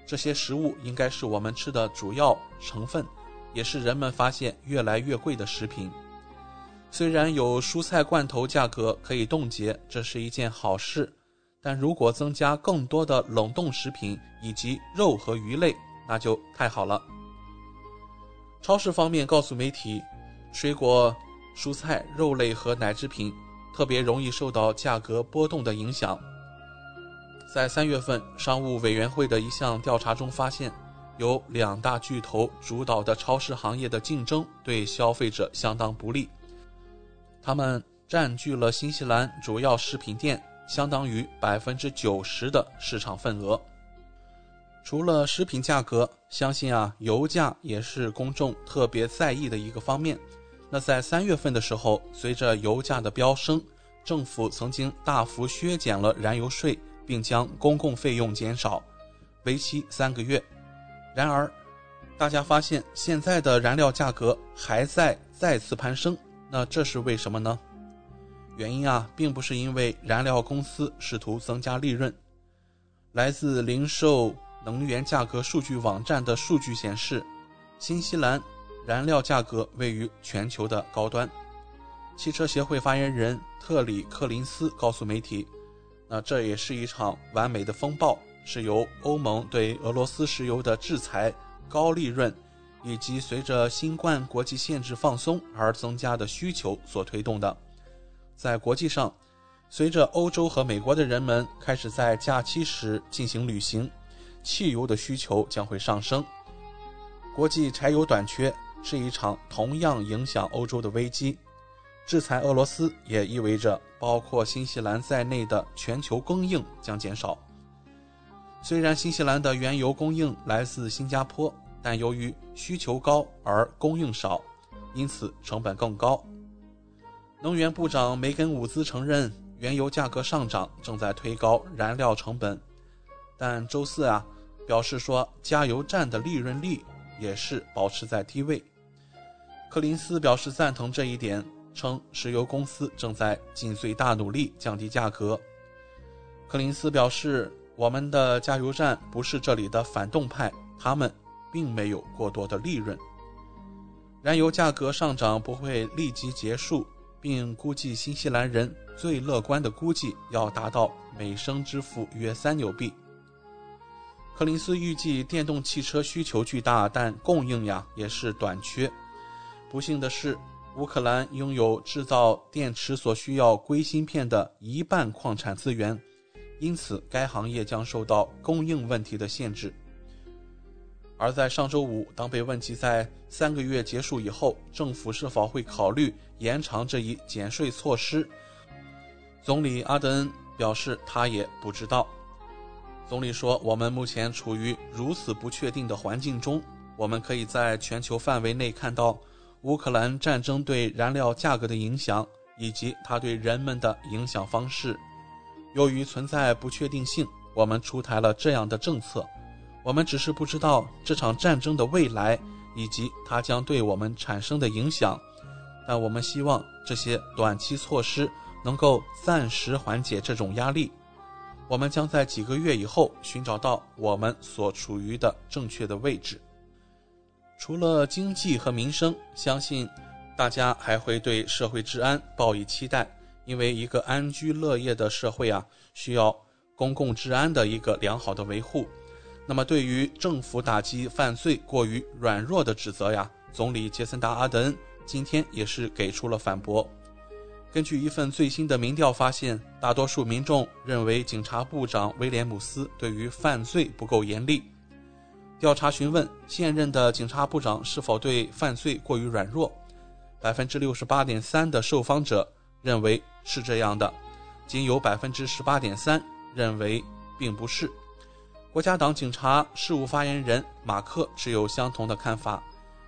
S3: 这些食物应该是我们吃的主要成分，也是人们发现越来越贵的食品。虽然有蔬菜罐头价格可以冻结，这是一件好事，但如果增加更多的冷冻食品以及肉和鱼类，那就太好了。超市方面告诉媒体，水果、蔬菜、肉类和奶制品特别容易受到价格波动的影响。在三月份，商务委员会的一项调查中发现，有两大巨头主导的超市行业的竞争对消费者相当不利。他们占据了新西兰主要食品店相当于百分之九十的市场份额。除了食品价格，相信啊，油价也是公众特别在意的一个方面。那在三月份的时候，随着油价的飙升，政府曾经大幅削减了燃油税。并将公共费用减少，为期三个月。然而，大家发现现在的燃料价格还在再次攀升，那这是为什么呢？原因啊，并不是因为燃料公司试图增加利润。来自零售能源价格数据网站的数据显示，新西兰燃料价格位于全球的高端。汽车协会发言人特里克林斯告诉媒体。那这也是一场完美的风暴，是由欧盟对俄罗斯石油的制裁、高利润，以及随着新冠国际限制放松而增加的需求所推动的。在国际上，随着欧洲和美国的人们开始在假期时进行旅行，汽油的需求将会上升。国际柴油短缺是一场同样影响欧洲的危机。制裁俄罗斯也意味着包括新西兰在内的全球供应将减少。虽然新西兰的原油供应来自新加坡，但由于需求高而供应少，因此成本更高。能源部长梅根伍兹承认，原油价格上涨正在推高燃料成本，但周四啊表示说，加油站的利润率也是保持在低位。柯林斯表示赞同这一点。称石油公司正在尽最大努力降低价格。柯林斯表示：“我们的加油站不是这里的反动派，他们并没有过多的利润。燃油价格上涨不会立即结束，并估计新西兰人最乐观的估计要达到每升支付约三纽币。”柯林斯预计电动汽车需求巨大，但供应呀也是短缺。不幸的是。乌克兰拥有制造电池所需要硅芯片的一半矿产资源，因此该行业将受到供应问题的限制。而在上周五，当被问及在三个月结束以后，政府是否会考虑延长这一减税措施，总理阿德恩表示他也不知道。总理说：“我们目前处于如此不确定的环境中，我们可以在全球范围内看到乌克兰战争对燃料价格的影响，以及它对人们的影响方式。由于存在不确定性，我们出台了这样的政策。”我们只是不知道这场战争的未来以及它将对我们产生的影响，但我们希望这些短期措施能够暂时缓解这种压力。我们将在几个月以后寻找到我们所处于的正确的位置。除了经济和民生，相信大家还会对社会治安抱以期待，因为一个安居乐业的社会啊，需要公共治安的一个良好的维护。那么，对于政府打击犯罪过于软弱的指责呀，总理杰森达阿德恩今天也是给出了反驳。根据一份最新的民调发现，大多数民众认为警察部长威廉姆斯对于犯罪不够严厉。调查询问现任的警察部长是否对犯罪过于软弱，百分之六十八点三的受访者认为是这样的，仅有百分之十八点三认为并不是。国家党警察事务发言人马克持有相同的看法。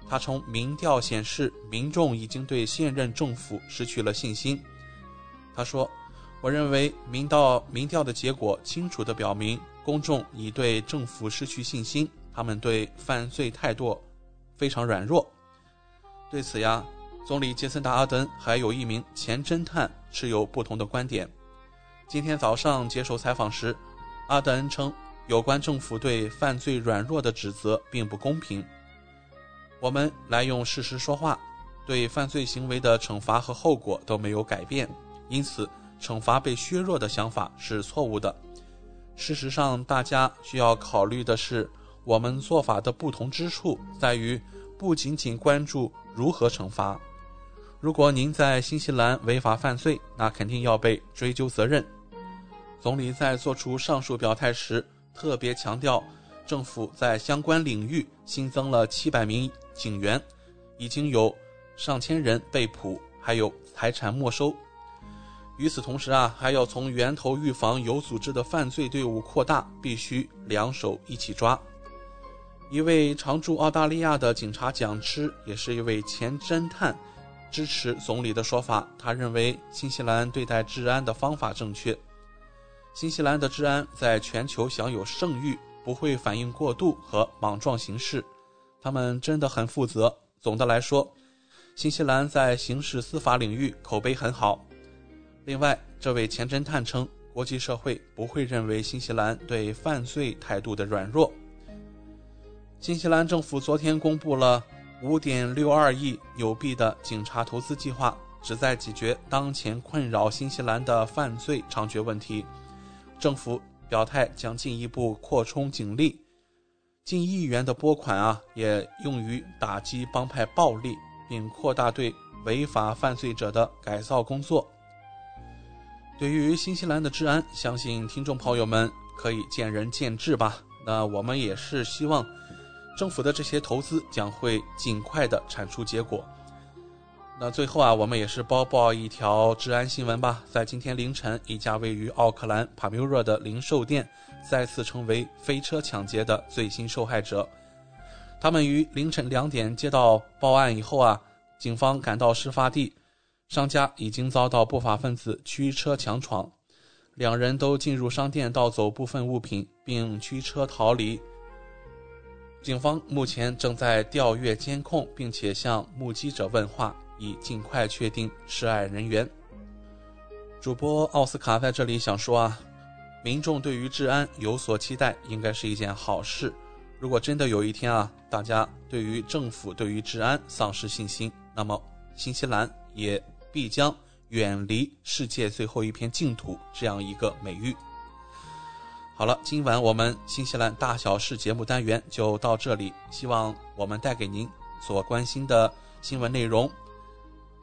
S3: 他称民调显示，民众已经对现任政府失去了信心。他说：“我认为民调民调的结果清楚地表明，公众已对政府失去信心，他们对犯罪态度非常软弱。”对此呀，总理杰森达阿登还有一名前侦探持有不同的观点。今天早上接受采访时，阿德恩称。有关政府对犯罪软弱的指责并不公平。我们来用事实说话，对犯罪行为的惩罚和后果都没有改变，因此惩罚被削弱的想法是错误的。事实上，大家需要考虑的是，我们做法的不同之处在于不仅仅关注如何惩罚。如果您在新西兰违法犯罪，那肯定要被追究责任。总理在做出上述表态时。特别强调，政府在相关领域新增了七百名警员，已经有上千人被捕，还有财产没收。与此同时啊，还要从源头预防有组织的犯罪队伍扩大，必须两手一起抓。一位常驻澳大利亚的警察讲师，也是一位前侦探，支持总理的说法。他认为新西兰对待治安的方法正确。新西兰的治安在全球享有盛誉，不会反应过度和莽撞行事，他们真的很负责。总的来说，新西兰在刑事司法领域口碑很好。另外，这位前侦探称，国际社会不会认为新西兰对犯罪态度的软弱。新西兰政府昨天公布了5.62亿纽币的警察投资计划，旨在解决当前困扰新西兰的犯罪猖獗问题。政府表态将进一步扩充警力，近亿元的拨款啊，也用于打击帮派暴力，并扩大对违法犯罪者的改造工作。对于新西兰的治安，相信听众朋友们可以见仁见智吧。那我们也是希望政府的这些投资将会尽快的产出结果。那最后啊，我们也是播报一条治安新闻吧。在今天凌晨，一家位于奥克兰帕米若的零售店再次成为飞车抢劫的最新受害者。他们于凌晨两点接到报案以后啊，警方赶到事发地，商家已经遭到不法分子驱车强闯，两人都进入商店盗走部分物品并驱车逃离。警方目前正在调阅监控，并且向目击者问话。以尽快确定涉案人员。主播奥斯卡在这里想说啊，民众对于治安有所期待，应该是一件好事。如果真的有一天啊，大家对于政府、对于治安丧失信心，那么新西兰也必将远离世界最后一片净土这样一个美誉。好了，今晚我们新西兰大小事节目单元就到这里，希望我们带给您所关心的新闻内容。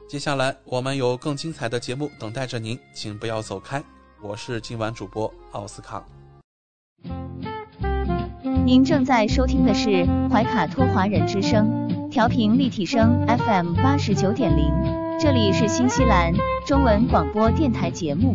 S3: 接下来我们有更精彩的节目等待着您，请不要走开。我是今晚主播奥斯卡。
S2: 您正在收听的是怀卡托华人之声，调频立体声 FM 八十九点零，这里是新西兰中文广播电台节目。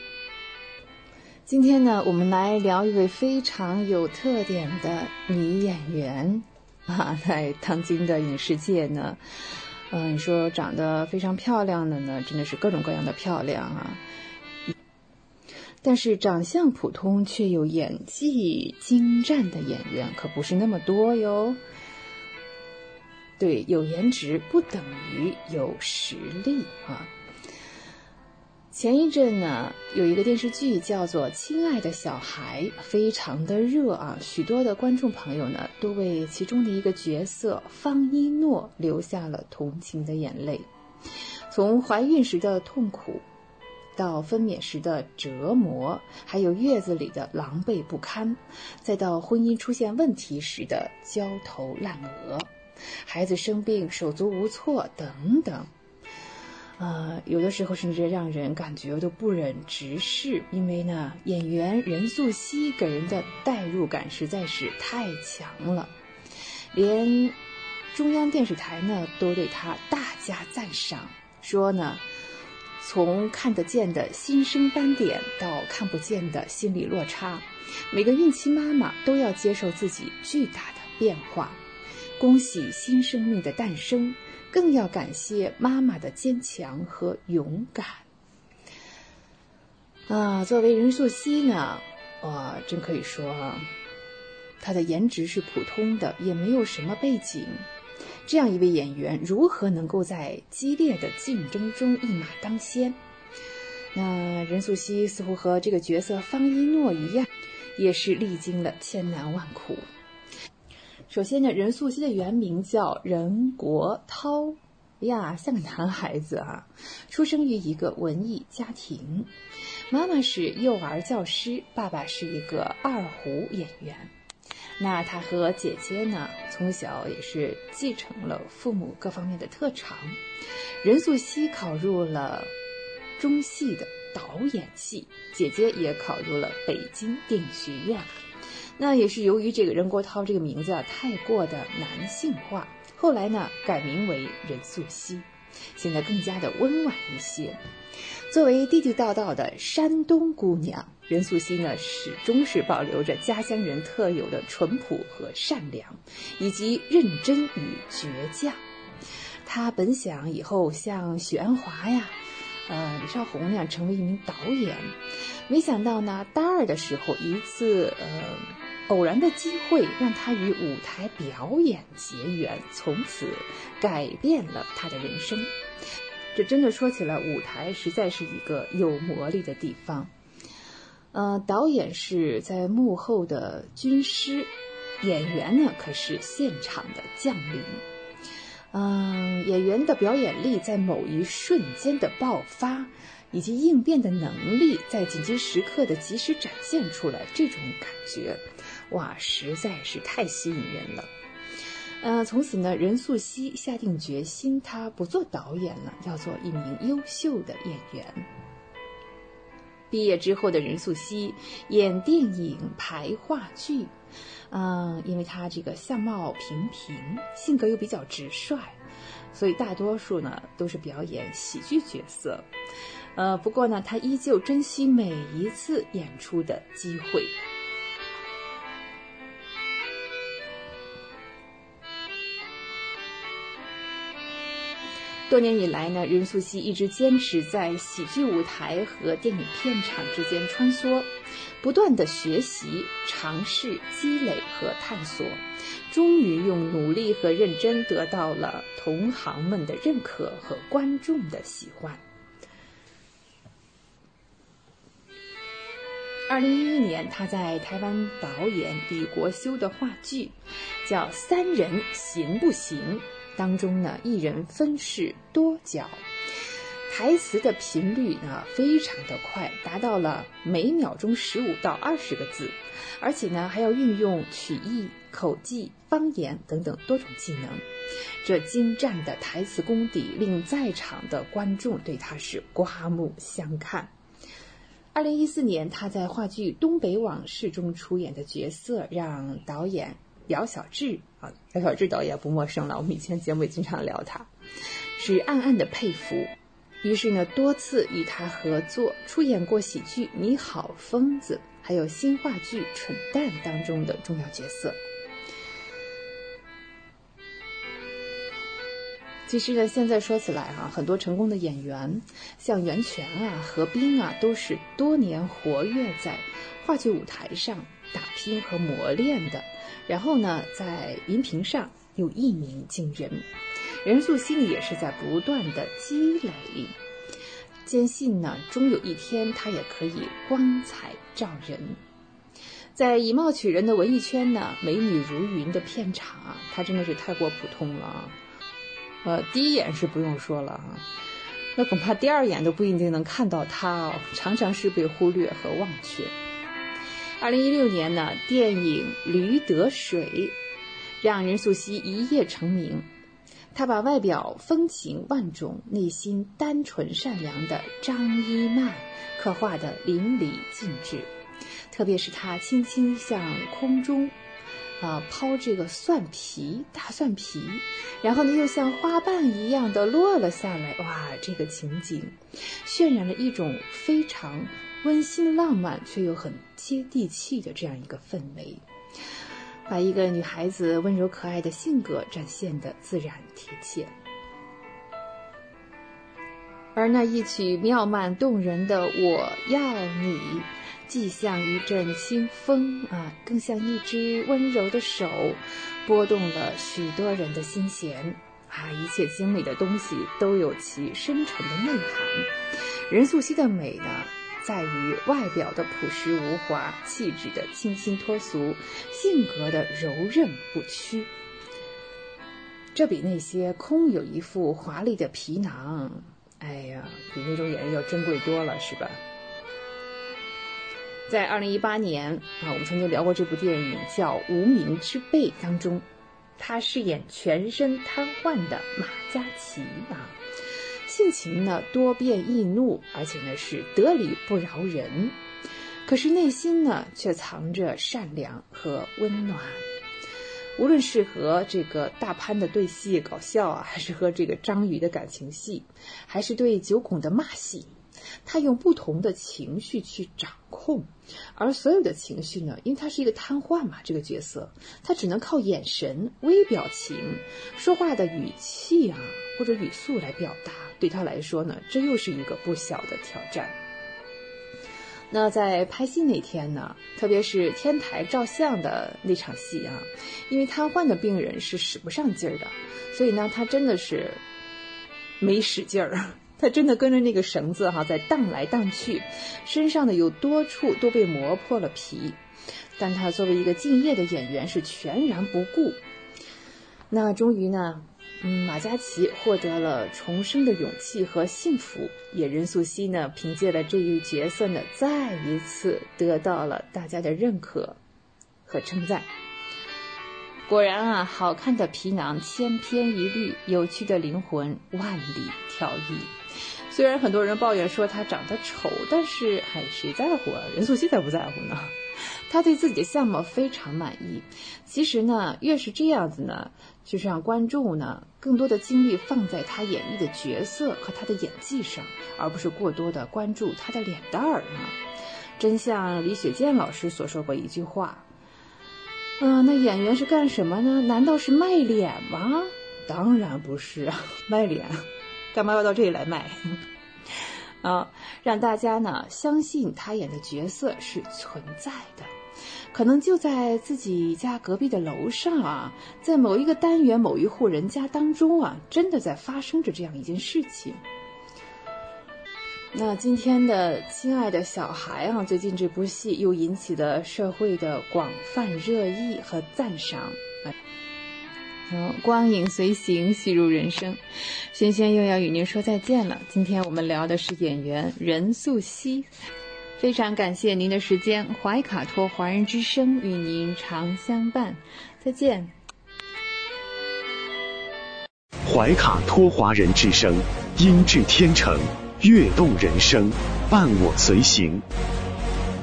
S8: 今天呢，我们来聊一位非常有特点的女演员。啊，在当今的影视界呢，嗯，你说长得非常漂亮的呢，真的是各种各样的漂亮啊。但是长相普通却又演技精湛的演员可不是那么多哟。对，有颜值不等于有实力啊。前一阵呢，有一个电视剧叫做《亲爱的小孩》，非常的热啊，许多的观众朋友呢都为其中的一个角色方一诺流下了同情的眼泪。从怀孕时的痛苦，到分娩时的折磨，还有月子里的狼狈不堪，再到婚姻出现问题时的焦头烂额，孩子生病手足无措等等。呃，有的时候甚至让人感觉都不忍直视，因为呢，演员任素汐给人的代入感实在是太强了，连中央电视台呢都对她大加赞赏，说呢，从看得见的新生斑点到看不见的心理落差，每个孕期妈妈都要接受自己巨大的变化，恭喜新生命的诞生。更要感谢妈妈的坚强和勇敢。啊，作为任素汐呢，我，真可以说啊，她的颜值是普通的，也没有什么背景。这样一位演员，如何能够在激烈的竞争中一马当先？那任素汐似乎和这个角色方一诺一样，也是历经了千难万苦。首先呢，任素汐的原名叫任国涛，呀，像个男孩子啊，出生于一个文艺家庭，妈妈是幼儿教师，爸爸是一个二胡演员。那他和姐姐呢，从小也是继承了父母各方面的特长。任素汐考入了中戏的导演系，姐姐也考入了北京电影学院。那也是由于这个任国涛这个名字啊太过的男性化，后来呢改名为任素汐，现在更加的温婉一些。作为地地道道的山东姑娘，任素汐呢始终是保留着家乡人特有的淳朴和善良，以及认真与倔强。她本想以后像许鞍华呀、呃李少红那样成为一名导演，没想到呢大二的时候一次呃。偶然的机会让他与舞台表演结缘，从此改变了他的人生。这真的说起来，舞台实在是一个有魔力的地方。呃，导演是在幕后的军师，演员呢可是现场的将领。嗯，演员的表演力在某一瞬间的爆发，以及应变的能力在紧急时刻的及时展现出来，这种感觉。哇，实在是太吸引人了。呃，从此呢，任素汐下定决心，她不做导演了，要做一名优秀的演员。毕业之后的任素汐演电影、排话剧，嗯，因为她这个相貌平平，性格又比较直率，所以大多数呢都是表演喜剧角色。呃，不过呢，她依旧珍惜每一次演出的机会。多年以来呢，任素汐一直坚持在喜剧舞台和电影片场之间穿梭，不断的学习、尝试、积累和探索，终于用努力和认真得到了同行们的认可和观众的喜欢。二零一一年，他在台湾导演李国修的话剧叫《三人行不行》。当中呢，一人分饰多角，台词的频率呢非常的快，达到了每秒钟十五到二十个字，而且呢还要运用曲艺、口技、方言等等多种技能。这精湛的台词功底令在场的观众对他是刮目相看。二零一四年，他在话剧《东北往事》中出演的角色，让导演。姚小志啊，姚小志导演不陌生了，我们以前节目也经常聊他，是暗暗的佩服。于是呢，多次与他合作，出演过喜剧《你好，疯子》，还有新话剧《蠢蛋》当中的重要角色。其实呢，现在说起来哈，很多成功的演员，像袁泉啊、何冰啊，都是多年活跃在话剧舞台上打拼和磨练的。然后呢，在荧屏上又一鸣惊人，任素汐也是在不断的积累，坚信呢，终有一天她也可以光彩照人。在以貌取人的文艺圈呢，美女如云的片场，她真的是太过普通了啊。呃，第一眼是不用说了啊，那恐怕第二眼都不一定能看到她哦，常常是被忽略和忘却。二零一六年呢，电影《驴得水》让任素汐一夜成名。她把外表风情万种、内心单纯善良的张一曼刻画的淋漓尽致。特别是她轻轻向空中，啊抛这个蒜皮大蒜皮，然后呢又像花瓣一样的落了下来。哇，这个情景渲染了一种非常。温馨浪漫却又很接地气的这样一个氛围，把一个女孩子温柔可爱的性格展现的自然贴切。而那一曲妙曼动人的《我要你》，既像一阵清风啊，更像一只温柔的手，拨动了许多人的心弦啊！一切精美的东西都有其深沉的内涵。任素汐的美呢？在于外表的朴实无华，气质的清新脱俗，性格的柔韧不屈。这比那些空有一副华丽的皮囊，哎呀，比那种演员要珍贵多了，是吧？在二零一八年啊，我们曾经聊过这部电影，叫《无名之辈》当中，他饰演全身瘫痪的马嘉祺啊。性情呢多变易怒，而且呢是得理不饶人，可是内心呢却藏着善良和温暖。无论是和这个大潘的对戏搞笑啊，还是和这个张宇的感情戏，还是对九孔的骂戏，他用不同的情绪去掌控。而所有的情绪呢，因为他是一个瘫痪嘛，这个角色他只能靠眼神、微表情、说话的语气啊或者语速来表达。对他来说呢，这又是一个不小的挑战。那在拍戏那天呢，特别是天台照相的那场戏啊，因为瘫痪的病人是使不上劲儿的，所以呢，他真的是没使劲儿，他真的跟着那个绳子哈在荡来荡去，身上呢有多处都被磨破了皮，但他作为一个敬业的演员是全然不顾。那终于呢。嗯，马嘉祺获得了重生的勇气和幸福，也任素汐呢，凭借了这一角色呢，再一次得到了大家的认可和称赞。果然啊，好看的皮囊千篇一律，有趣的灵魂万里挑一。虽然很多人抱怨说她长得丑，但是还，谁在乎啊？任素汐才不在乎呢。他对自己的相貌非常满意。其实呢，越是这样子呢，就是让观众呢更多的精力放在他演绎的角色和他的演技上，而不是过多的关注他的脸蛋儿呢。真像李雪健老师所说过一句话：“嗯，那演员是干什么呢？难道是卖脸吗？当然不是啊，卖脸，干嘛要到这里来卖？啊，让大家呢相信他演的角色是存在的。”可能就在自己家隔壁的楼上啊，在某一个单元某一户人家当中啊，真的在发生着这样一件事情。那今天的亲爱的小孩啊，最近这部戏又引起了社会的广泛热议和赞赏。好，光影随行，戏入人生。轩轩又要与您说再见了。今天我们聊的是演员任素汐。非常感谢您的时间，怀卡托华人之声与您常相伴，再见。
S7: 怀卡托华人之声，音质天成，悦动人生，伴我随行。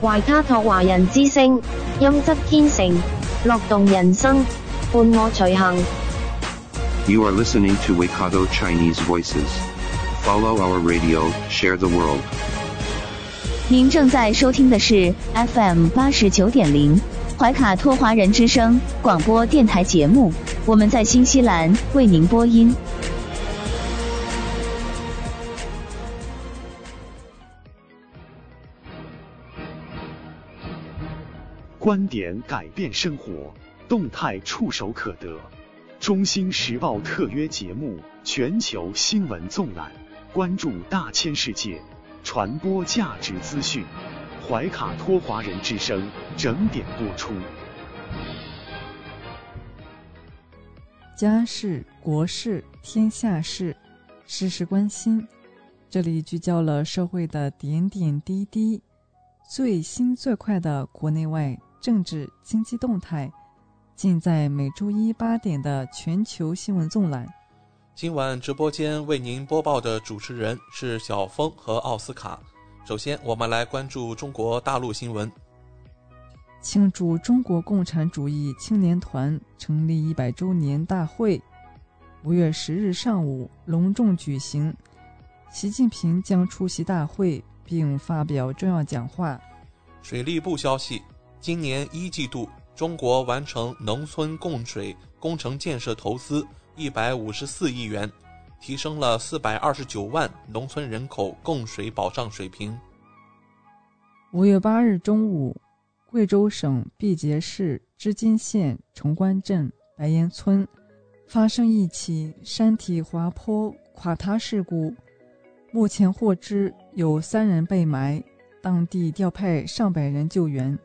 S9: 怀卡托华人之声，音质天成，乐动人生，伴我随行。
S1: You are listening to Waikato Chinese Voices. Follow our radio, share the world.
S2: 您正在收听的是 FM 八十九点零怀卡托华人之声广播电台节目，我们在新西兰为您播音。
S7: 观点改变生活，动态触手可得。中新时报特约节目，全球新闻纵览，关注大千世界。传播价值资讯，怀卡托华人之声整点播出。
S5: 家事、国事、天下事，事事关心。这里聚焦了社会的点点滴滴，最新最快的国内外政治经济动态，尽在每周一八点的全球新闻纵览。
S3: 今晚直播间为您播报的主持人是小峰和奥斯卡。首先，我们来关注中国大陆新闻。
S5: 庆祝中国共产主义青年团成立一百周年大会，五月十日上午隆重举行。习近平将出席大会并发表重要讲话。
S3: 水利部消息，今年一季度，中国完成农村供水工程建设投资。一百五十四亿元，提升了四百二十九万农村人口供水保障水平。
S5: 五月八日中午，贵州省毕节市织金县崇关镇白岩村发生一起山体滑坡垮塌事故，目前获知有三人被埋，当地调派上百人救援。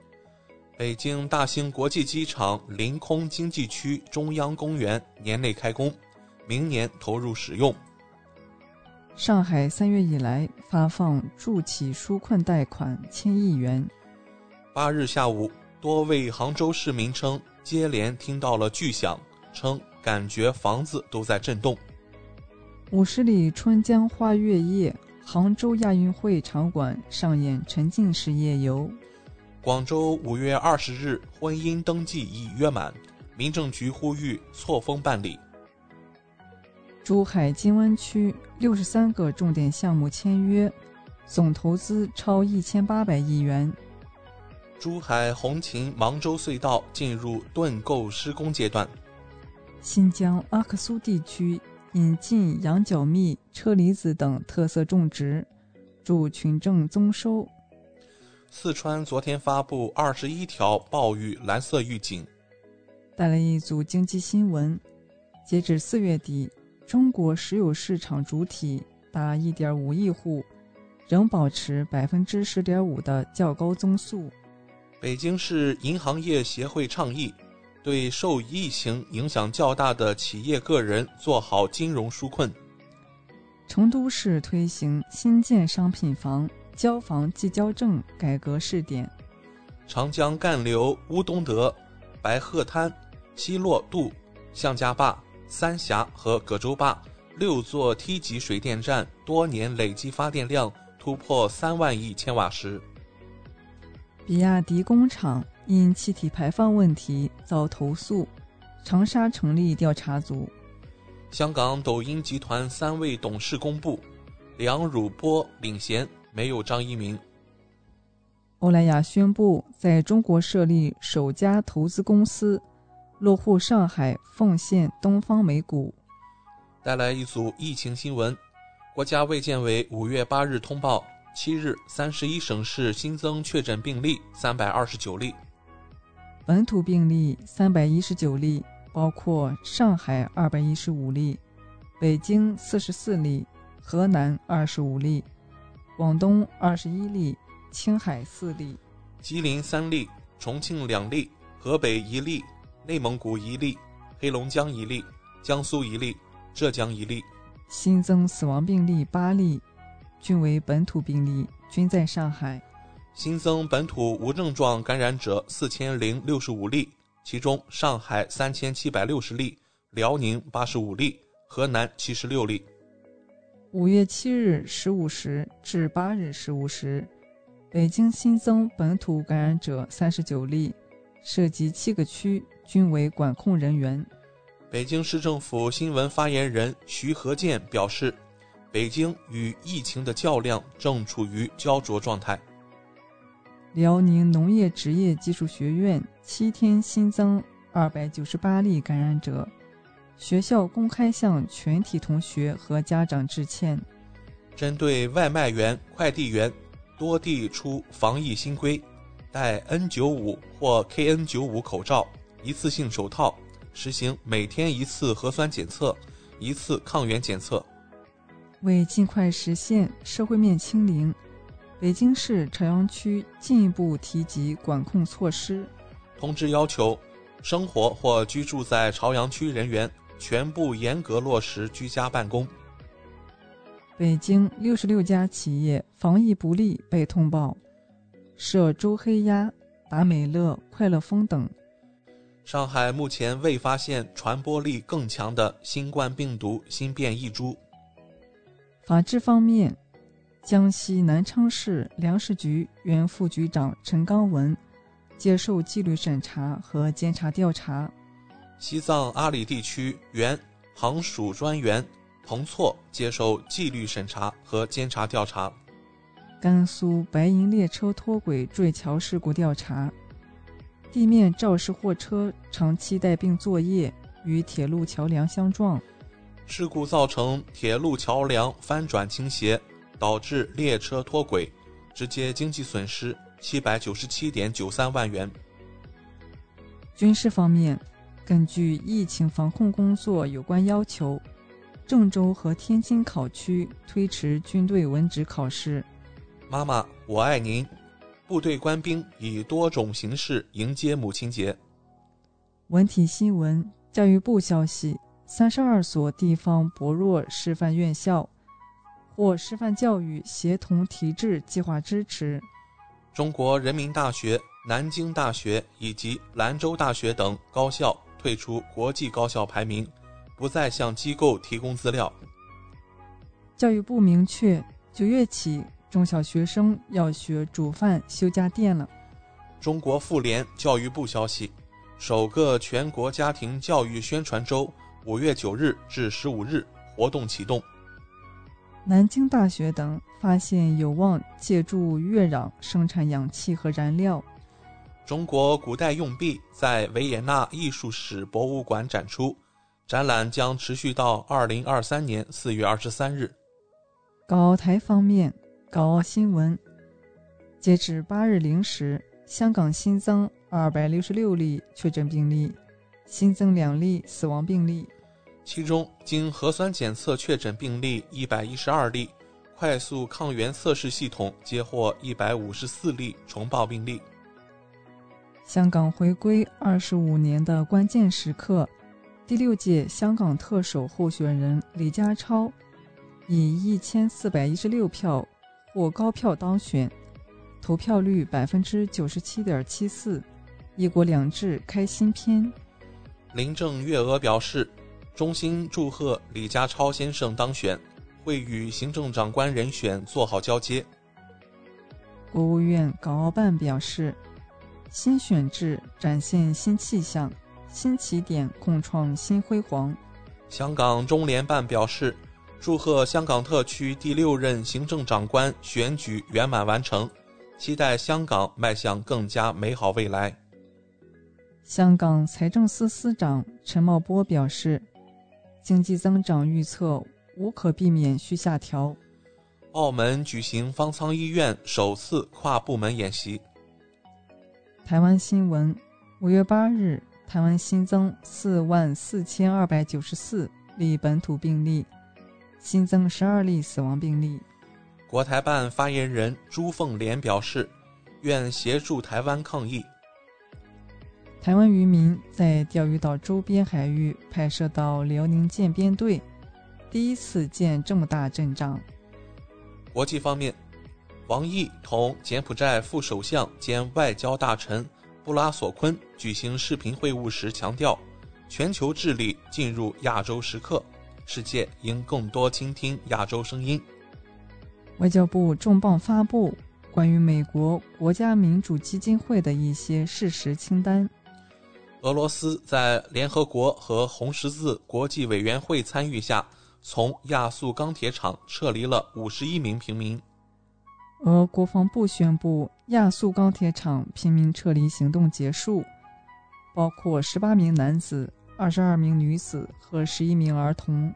S3: 北京大兴国际机场临空经济区中央公园年内开工，明年投入使用。
S5: 上海三月以来发放助企纾困贷款千亿元。
S3: 八日下午，多位杭州市民称接连听到了巨响，称感觉房子都在震动。
S5: 五十里春江花月夜，杭州亚运会场馆上演沉浸式夜游。
S3: 广州五月二十日婚姻登记已约满，民政局呼吁错峰办理。
S5: 珠海金湾区六十三个重点项目签约，总投资超一千八百亿元。
S3: 珠海红旗芒洲隧道进入盾构施工阶段。
S5: 新疆阿克苏地区引进羊角蜜、车厘子等特色种植，助群众增收。
S3: 四川昨天发布二十一条暴雨蓝色预警。
S5: 带来一组经济新闻：截止四月底，中国石油市场主体达一点五亿户，仍保持百分之十点五的较高增速。
S3: 北京市银行业协会倡议，对受疫情影响较大的企业个人做好金融纾困。
S5: 成都市推行新建商品房。交房即交证改革试点，
S3: 长江干流乌东德、白鹤滩、西洛渡、向家坝、三峡和葛洲坝六座梯级水电站多年累计发电量突破三万亿千瓦时。
S5: 比亚迪工厂因气体排放问题遭投诉，长沙成立调查组。
S3: 香港抖音集团三位董事公布，梁汝波领衔，没有张一鸣。
S5: 欧莱雅宣布在中国设立首家投资公司，落户上海奉献东方美谷。
S3: 带来一组疫情新闻，国家卫健委五月八日通报。七日，三十一省市新增确诊病例三百二十九例，
S5: 本土病例三百一十九例，包括上海二百一十五例，北京四十四例，河南二十五例，广东二十一例，青海四例，
S3: 吉林三例，重庆两例，河北一例，内蒙古一例，黑龙江一例，江苏一例，浙江一例，
S5: 新增死亡病例八例。均为本土病例，均在上海。
S3: 新增本土无症状感染者四千零六十五例，其中上海三千七百六十例，辽宁八十五例，河南七十六例。
S5: 五月七日十五时至八日十五时，北京新增本土感染者三十九例，涉及七个区，均为管控人员。
S3: 北京市政府新闻发言人徐和建表示。北京与疫情的较量正处于焦灼状态。
S5: 辽宁农业职业技术学院七天新增二百九十八例感染者，学校公开向全体同学和家长致歉。
S3: 针对外卖员、快递员，多地出防疫新规：戴 N95 或 KN95 口罩，一次性手套，实行每天一次核酸检测，一次抗原检测。
S5: 为尽快实现社会面清零，北京市朝阳区进一步提及管控措施。
S3: 通知要求，生活或居住在朝阳区人员全部严格落实居家办公。
S5: 北京六十六家企业防疫不力被通报，涉周黑鸭、达美乐、快乐蜂等。
S3: 上海目前未发现传播力更强的新冠病毒新变异株。
S5: 法治方面，江西南昌市粮食局原副局长陈刚文接受纪律审查和监察调查。
S3: 西藏阿里地区原行署专员彭措接受纪律审查和监察调查。
S5: 甘肃白银列车脱轨坠桥事故调查，地面肇事货车长期带病作业，与铁路桥梁相撞。
S3: 事故造成铁路桥梁翻转倾斜，导致列车脱轨，直接经济损失七百九十七点九三万元。
S5: 军事方面，根据疫情防控工作有关要求，郑州和天津考区推迟军队文职考试。
S3: 妈妈，我爱您！部队官兵以多种形式迎接母亲节。
S5: 文体新闻，教育部消息。三十二所地方薄弱师范院校获师范教育协同提质计划支持。
S3: 中国人民大学、南京大学以及兰州大学等高校退出国际高校排名，不再向机构提供资料。
S5: 教育部明确，九月起中小学生要学煮饭、修家电了。
S3: 中国妇联教育部消息，首个全国家庭教育宣传周。五月九日至十五日活动启动。
S5: 南京大学等发现有望借助月壤生产氧气和燃料。
S3: 中国古代用币在维也纳艺术史博物馆展出，展览将持续到二零二三年四月二十三日。
S5: 港澳台方面，港澳新闻：截至八日零时，香港新增二百六十六例确诊病例，新增两例死亡病例。
S3: 其中，经核酸检测确诊病例一百一十二例，快速抗原测试系统接获一百五十四例重报病例。
S5: 香港回归二十五年的关键时刻，第六届香港特首候选人李家超以一千四百一十六票获高票当选，投票率百分之九十七点七四，一国两制开新篇。
S3: 林郑月娥表示。衷心祝贺李家超先生当选，会与行政长官人选做好交接。
S5: 国务院港澳办表示，新选制展现新气象，新起点共创新辉煌。
S3: 香港中联办表示，祝贺香港特区第六任行政长官选举圆满完成，期待香港迈向更加美好未来。
S5: 香港财政司司长陈茂波表示，经济增长预测无可避免需下调。
S3: 澳门举行方舱医院首次跨部门演习。
S5: 台湾新闻：五月八日，台湾新增四万四千二百九十四例本土病例，新增十二例死亡病例。
S3: 国台办发言人朱凤莲表示，愿协助台湾抗疫。
S5: 台湾渔民在钓鱼岛周边海域拍摄到辽宁舰编队，第一次见这么大阵仗。
S3: 国际方面，王毅同柬埔寨副首相兼外交大臣布拉索昆举行视频会晤时强调，全球治理进入亚洲时刻，世界应更多倾听亚洲声音。
S5: 外交部重磅发布关于美国国家民主基金会的一些事实清单。
S3: 俄罗斯在联合国和红十字国际委员会参与下，从亚速钢铁厂撤离了五十一名平民。
S5: 俄国防部宣布，亚速钢铁厂平民撤离行动结束，包括十八名男子、二十二名女子和十一名儿童。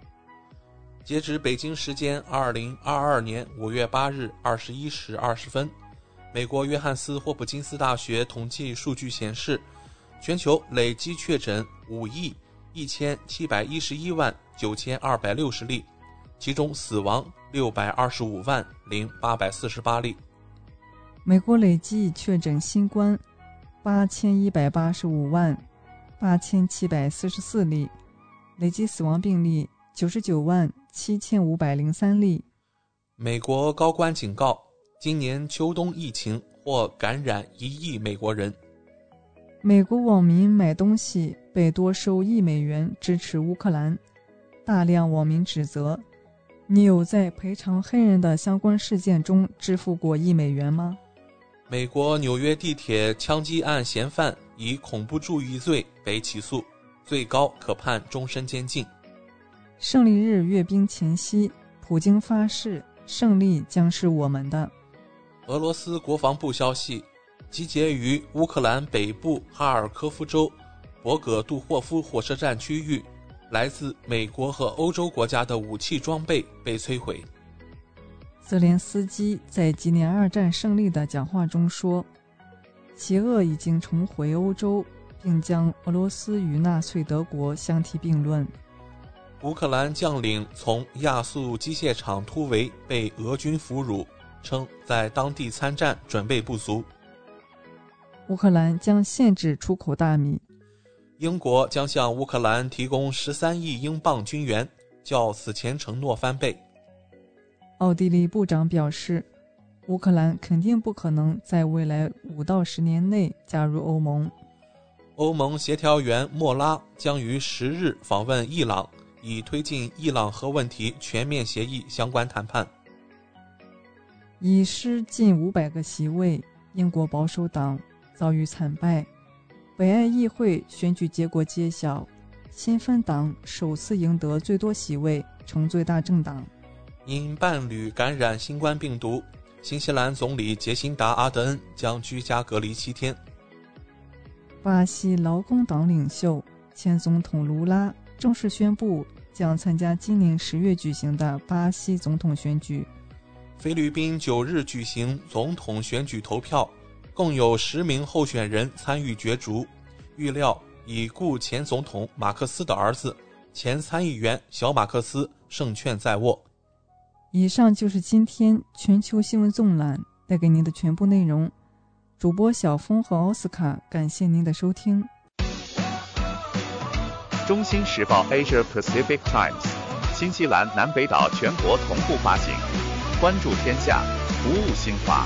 S3: 截至北京时间二零二二年五月八日二十一时二十分，美国约翰斯霍普金斯大学统计数据显示。全球累计确诊五亿一千七百一十一万九千二百六十例，其中死亡六百二十五万零八百四十八例。
S5: 美国累计确诊新冠八千一百八十五万八千七百四十四例，累计死亡病例九十九万七千五百零三例。
S3: 美国高官警告，今年秋冬疫情或感染一亿美国人。
S5: 美国网民买东西被多收一美元支持乌克兰，大量网民指责：“你有在赔偿黑人的相关事件中支付过一美元吗？”
S3: 美国纽约地铁枪击案嫌犯以恐怖主义罪被起诉，最高可判终身监禁。
S5: 胜利日阅兵前夕，普京发誓：“胜利将是我们的。”
S3: 俄罗斯国防部消息。集结于乌克兰北部哈尔科夫州博格杜霍夫火车站区域，来自美国和欧洲国家的武器装备被摧毁。
S5: 泽连斯基在纪念二战胜利的讲话中说：“邪恶已经重回欧洲，并将俄罗斯与纳粹德国相提并论。”
S3: 乌克兰将领从亚速机械厂突围被俄军俘虏，称在当地参战准备不足。
S5: 乌克兰将限制出口大米。
S3: 英国将向乌克兰提供十三亿英镑军援，较此前承诺翻倍。
S5: 奥地利部长表示，乌克兰肯定不可能在未来五到十年内加入欧盟。
S3: 欧盟协调员莫拉将于十日访问伊朗，以推进伊朗核问题全面协议相关谈判。
S5: 已失近五百个席位，英国保守党。遭遇惨败，北爱议会选举结果揭晓，新芬党首次赢得最多席位，成最大政党。
S3: 因伴侣感染新冠病毒，新西兰总理杰辛达·阿德恩将居家隔离七天。
S5: 巴西劳工党领袖、前总统卢拉正式宣布将参加今年十月举行的巴西总统选举。
S3: 菲律宾九日举行总统选举投票。共有十名候选人参与角逐，预料已故前总统马克思的儿子、前参议员小马克思胜券在握。
S5: 以上就是今天全球新闻纵览带给您的全部内容。主播小峰和奥斯卡，感谢您的收听。
S4: 中新时报 Asia Pacific Times，新西兰南北岛全国同步发行，关注天下，服务新华。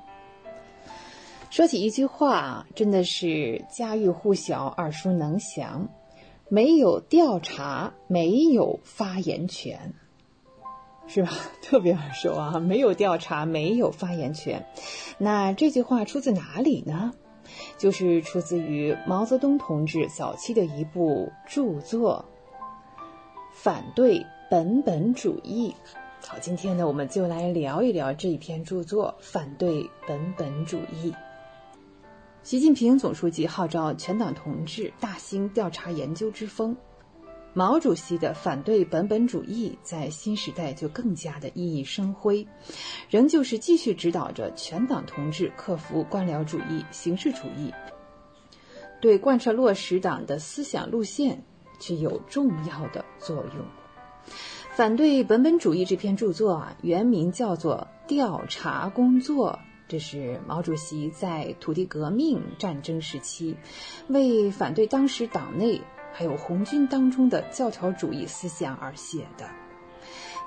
S8: 说起一句话，真的是家喻户晓、耳熟能详：没有调查，没有发言权，是吧？特别耳熟啊！没有调查，没有发言权。那这句话出自哪里呢？就是出自于毛泽东同志早期的一部著作。反对本本主义。好，今天呢，我们就来聊一聊这一篇著作《反对本本主义》。习近平总书记号召全党同志大兴调查研究之风，毛主席的反对本本主义在新时代就更加的熠熠生辉，仍旧是继续指导着全党同志克服官僚主义、形式主义，对贯彻落实党的思想路线。具有重要的作用。反对本本主义这篇著作啊，原名叫做《调查工作》，这是毛主席在土地革命战争时期，为反对当时党内还有红军当中的教条主义思想而写的。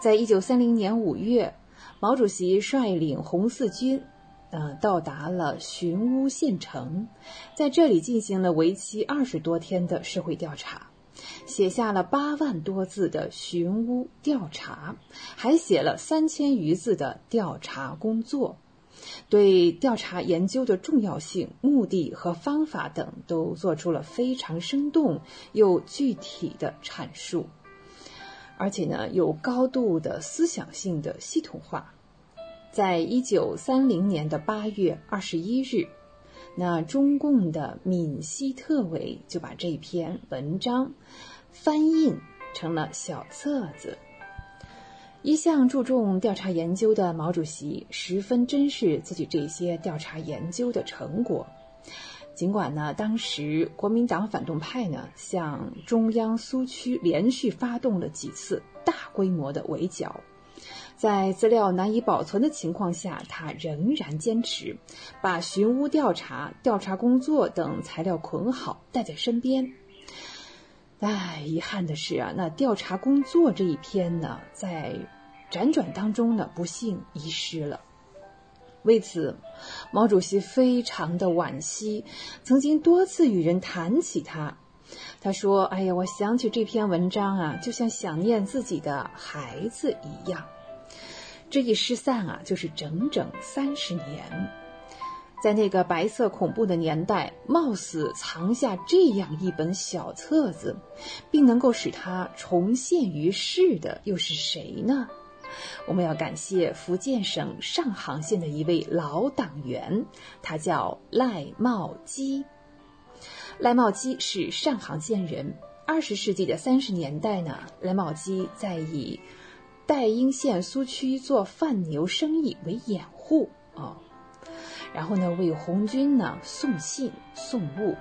S8: 在一九三零年五月，毛主席率领红四军，呃，到达了寻乌县城，在这里进行了为期二十多天的社会调查。写下了八万多字的寻乌调查，还写了三千余字的调查工作，对调查研究的重要性、目的和方法等都做出了非常生动又具体的阐述，而且呢，有高度的思想性的系统化。在一九三零年的八月二十一日，那中共的闽西特委就把这篇文章。翻印成了小册子。一向注重调查研究的毛主席十分珍视自己这些调查研究的成果。尽管呢，当时国民党反动派呢向中央苏区连续发动了几次大规模的围剿，在资料难以保存的情况下，他仍然坚持把寻乌调查、调查工作等材料捆好带在身边。唉，遗憾的是啊，那调查工作这一篇呢，在辗转当中呢，不幸遗失了。为此，毛主席非常的惋惜，曾经多次与人谈起他。他说：“哎呀，我想起这篇文章啊，就像想念自己的孩子一样。”这一失散啊，就是整整三十年。在那个白色恐怖的年代，冒死藏下这样一本小册子，并能够使它重现于世的，又是谁呢？我们要感谢福建省上杭县的一位老党员，他叫赖茂基。赖茂基是上杭县人。二十世纪的三十年代呢，赖茂基在以代阴县苏区做贩牛生意为掩护啊。然后呢，为红军呢送信送物。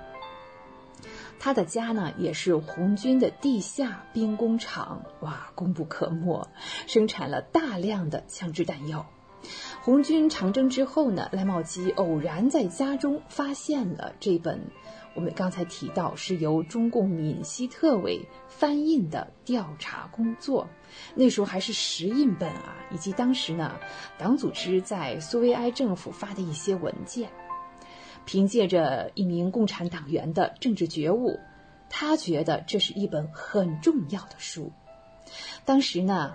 S8: 他的家呢也是红军的地下兵工厂，哇，功不可没，生产了大量的枪支弹药。红军长征之后呢，赖茂基偶然在家中发现了这本我们刚才提到是由中共闽西特委翻印的调查工作，那时候还是石印本啊，以及当时呢党组织在苏维埃政府发的一些文件。凭借着一名共产党员的政治觉悟，他觉得这是一本很重要的书。当时呢，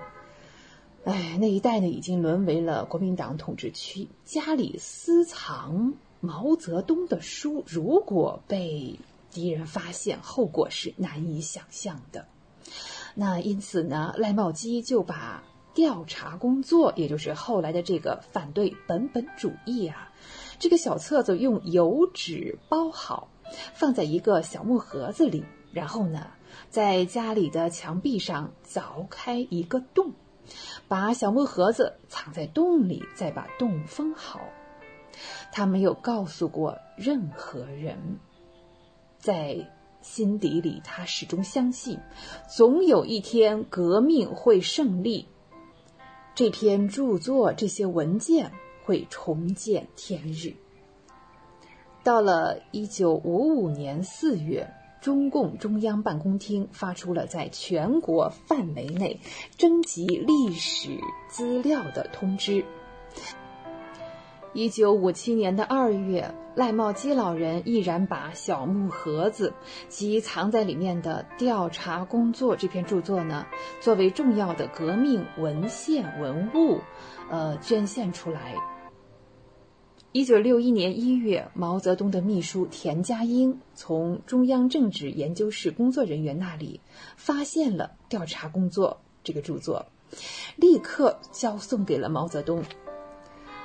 S8: 哎，那一带呢已经沦为了国民党统治区，家里私藏毛泽东的书，如果被敌人发现，后果是难以想象的。那因此呢，赖茂基就把调查工作，也就是后来的这个反对本本主义啊。这个小册子用油纸包好，放在一个小木盒子里，然后呢，在家里的墙壁上凿开一个洞，把小木盒子藏在洞里，再把洞封好。他没有告诉过任何人，在心底里，他始终相信，总有一天革命会胜利。这篇著作，这些文件。会重见天日。到了一九五五年四月，中共中央办公厅发出了在全国范围内征集历史资料的通知。一九五七年的二月，赖茂基老人毅然把小木盒子及藏在里面的调查工作这篇著作呢，作为重要的革命文献文物，呃，捐献出来。一九六一年一月，毛泽东的秘书田家英从中央政治研究室工作人员那里发现了《调查工作》这个著作，立刻交送给了毛泽东。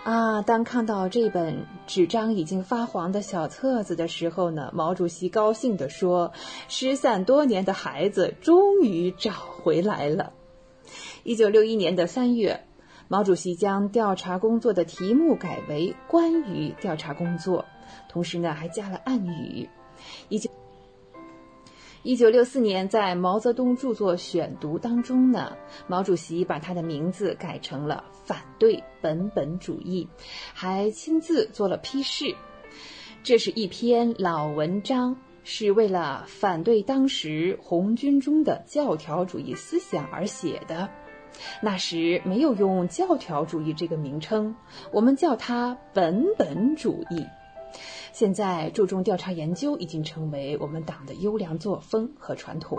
S8: 啊，当看到这本纸张已经发黄的小册子的时候呢，毛主席高兴地说：“失散多年的孩子终于找回来了。”一九六一年的三月。毛主席将调查工作的题目改为“关于调查工作”，同时呢还加了暗语。一九一九六四年，在毛泽东著作选读当中呢，毛主席把他的名字改成了“反对本本主义”，还亲自做了批示。这是一篇老文章，是为了反对当时红军中的教条主义思想而写的。那时没有用教条主义这个名称，我们叫它本本主义。现在注重调查研究已经成为我们党的优良作风和传统。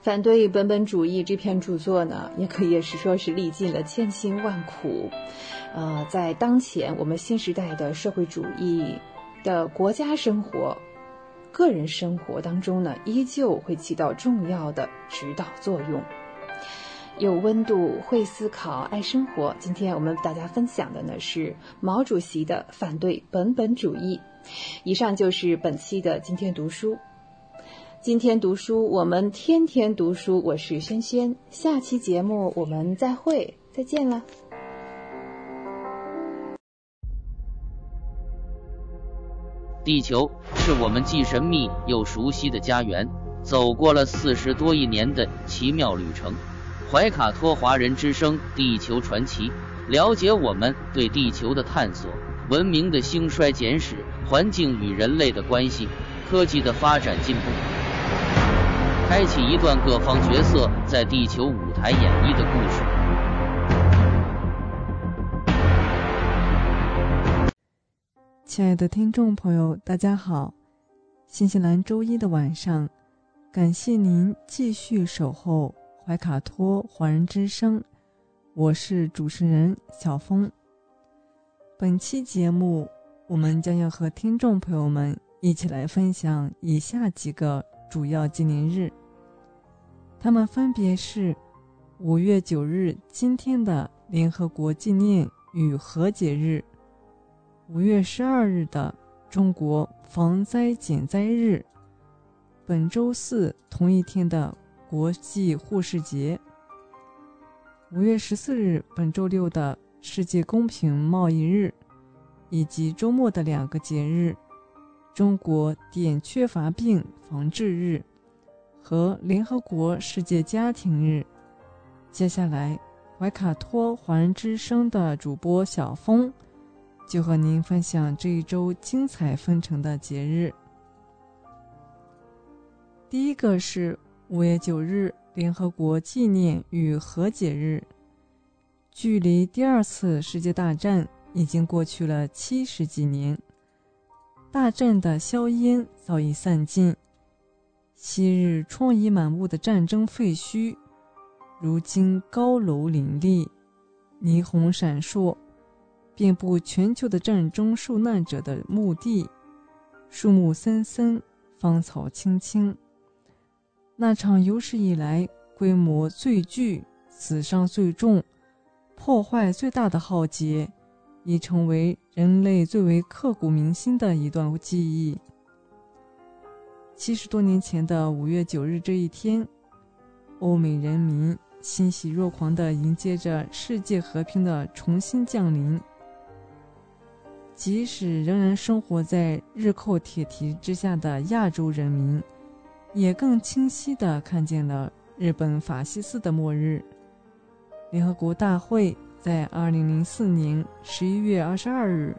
S8: 反对本本主义这篇著作呢，也可以是说是历尽了千辛万苦。呃，在当前我们新时代的社会主义的国家生活、个人生活当中呢，依旧会起到重要的指导作用。有温度，会思考，爱生活。今天我们大家分享的呢是毛主席的反对本本主义。以上就是本期的今天读书。今天读书，我们天天读书。我是轩轩，下期节目我们再会，再见了。
S10: 地球是我们既神秘又熟悉的家园，走过了四十多亿年的奇妙旅程。怀卡托华人之声《地球传奇》，了解我们对地球的探索、文明的兴衰简史、环境与人类的关系、科技的发展进步，开启一段各方角色在地球舞台演绎的故事。
S5: 亲爱的听众朋友，大家好！新西兰周一的晚上，感谢您继续守候。怀卡托华人之声，我是主持人小峰。本期节目，我们将要和听众朋友们一起来分享以下几个主要纪念日，他们分别是五月九日今天的联合国纪念与和解日，五月十二日的中国防灾减灾日，本周四同一天的。国际护士节，五月十四日，本周六的世界公平贸易日，以及周末的两个节日——中国碘缺乏病防治日和联合国世界家庭日。接下来，怀卡托华人之声的主播小峰就和您分享这一周精彩纷呈的节日。第一个是五月九日，联合国纪念与和解日。距离第二次世界大战已经过去了七十几年，大战的硝烟早已散尽，昔日疮痍满目的战争废墟，如今高楼林立，霓虹闪烁，遍布全球的战争受难者的墓地，树木森森，芳草青青。那场有史以来规模最巨、死伤最重。破坏最大的浩劫，已成为人类最为刻骨铭心的一段记忆。七十多年前的五月九日这一天，欧美人民欣喜若狂地迎接着世界和平的重新降临。即使仍然生活在日寇铁蹄之下的亚洲人民，也更清晰地看见了日本法西斯的末日。联合国大会在二零零四年十一月二十二日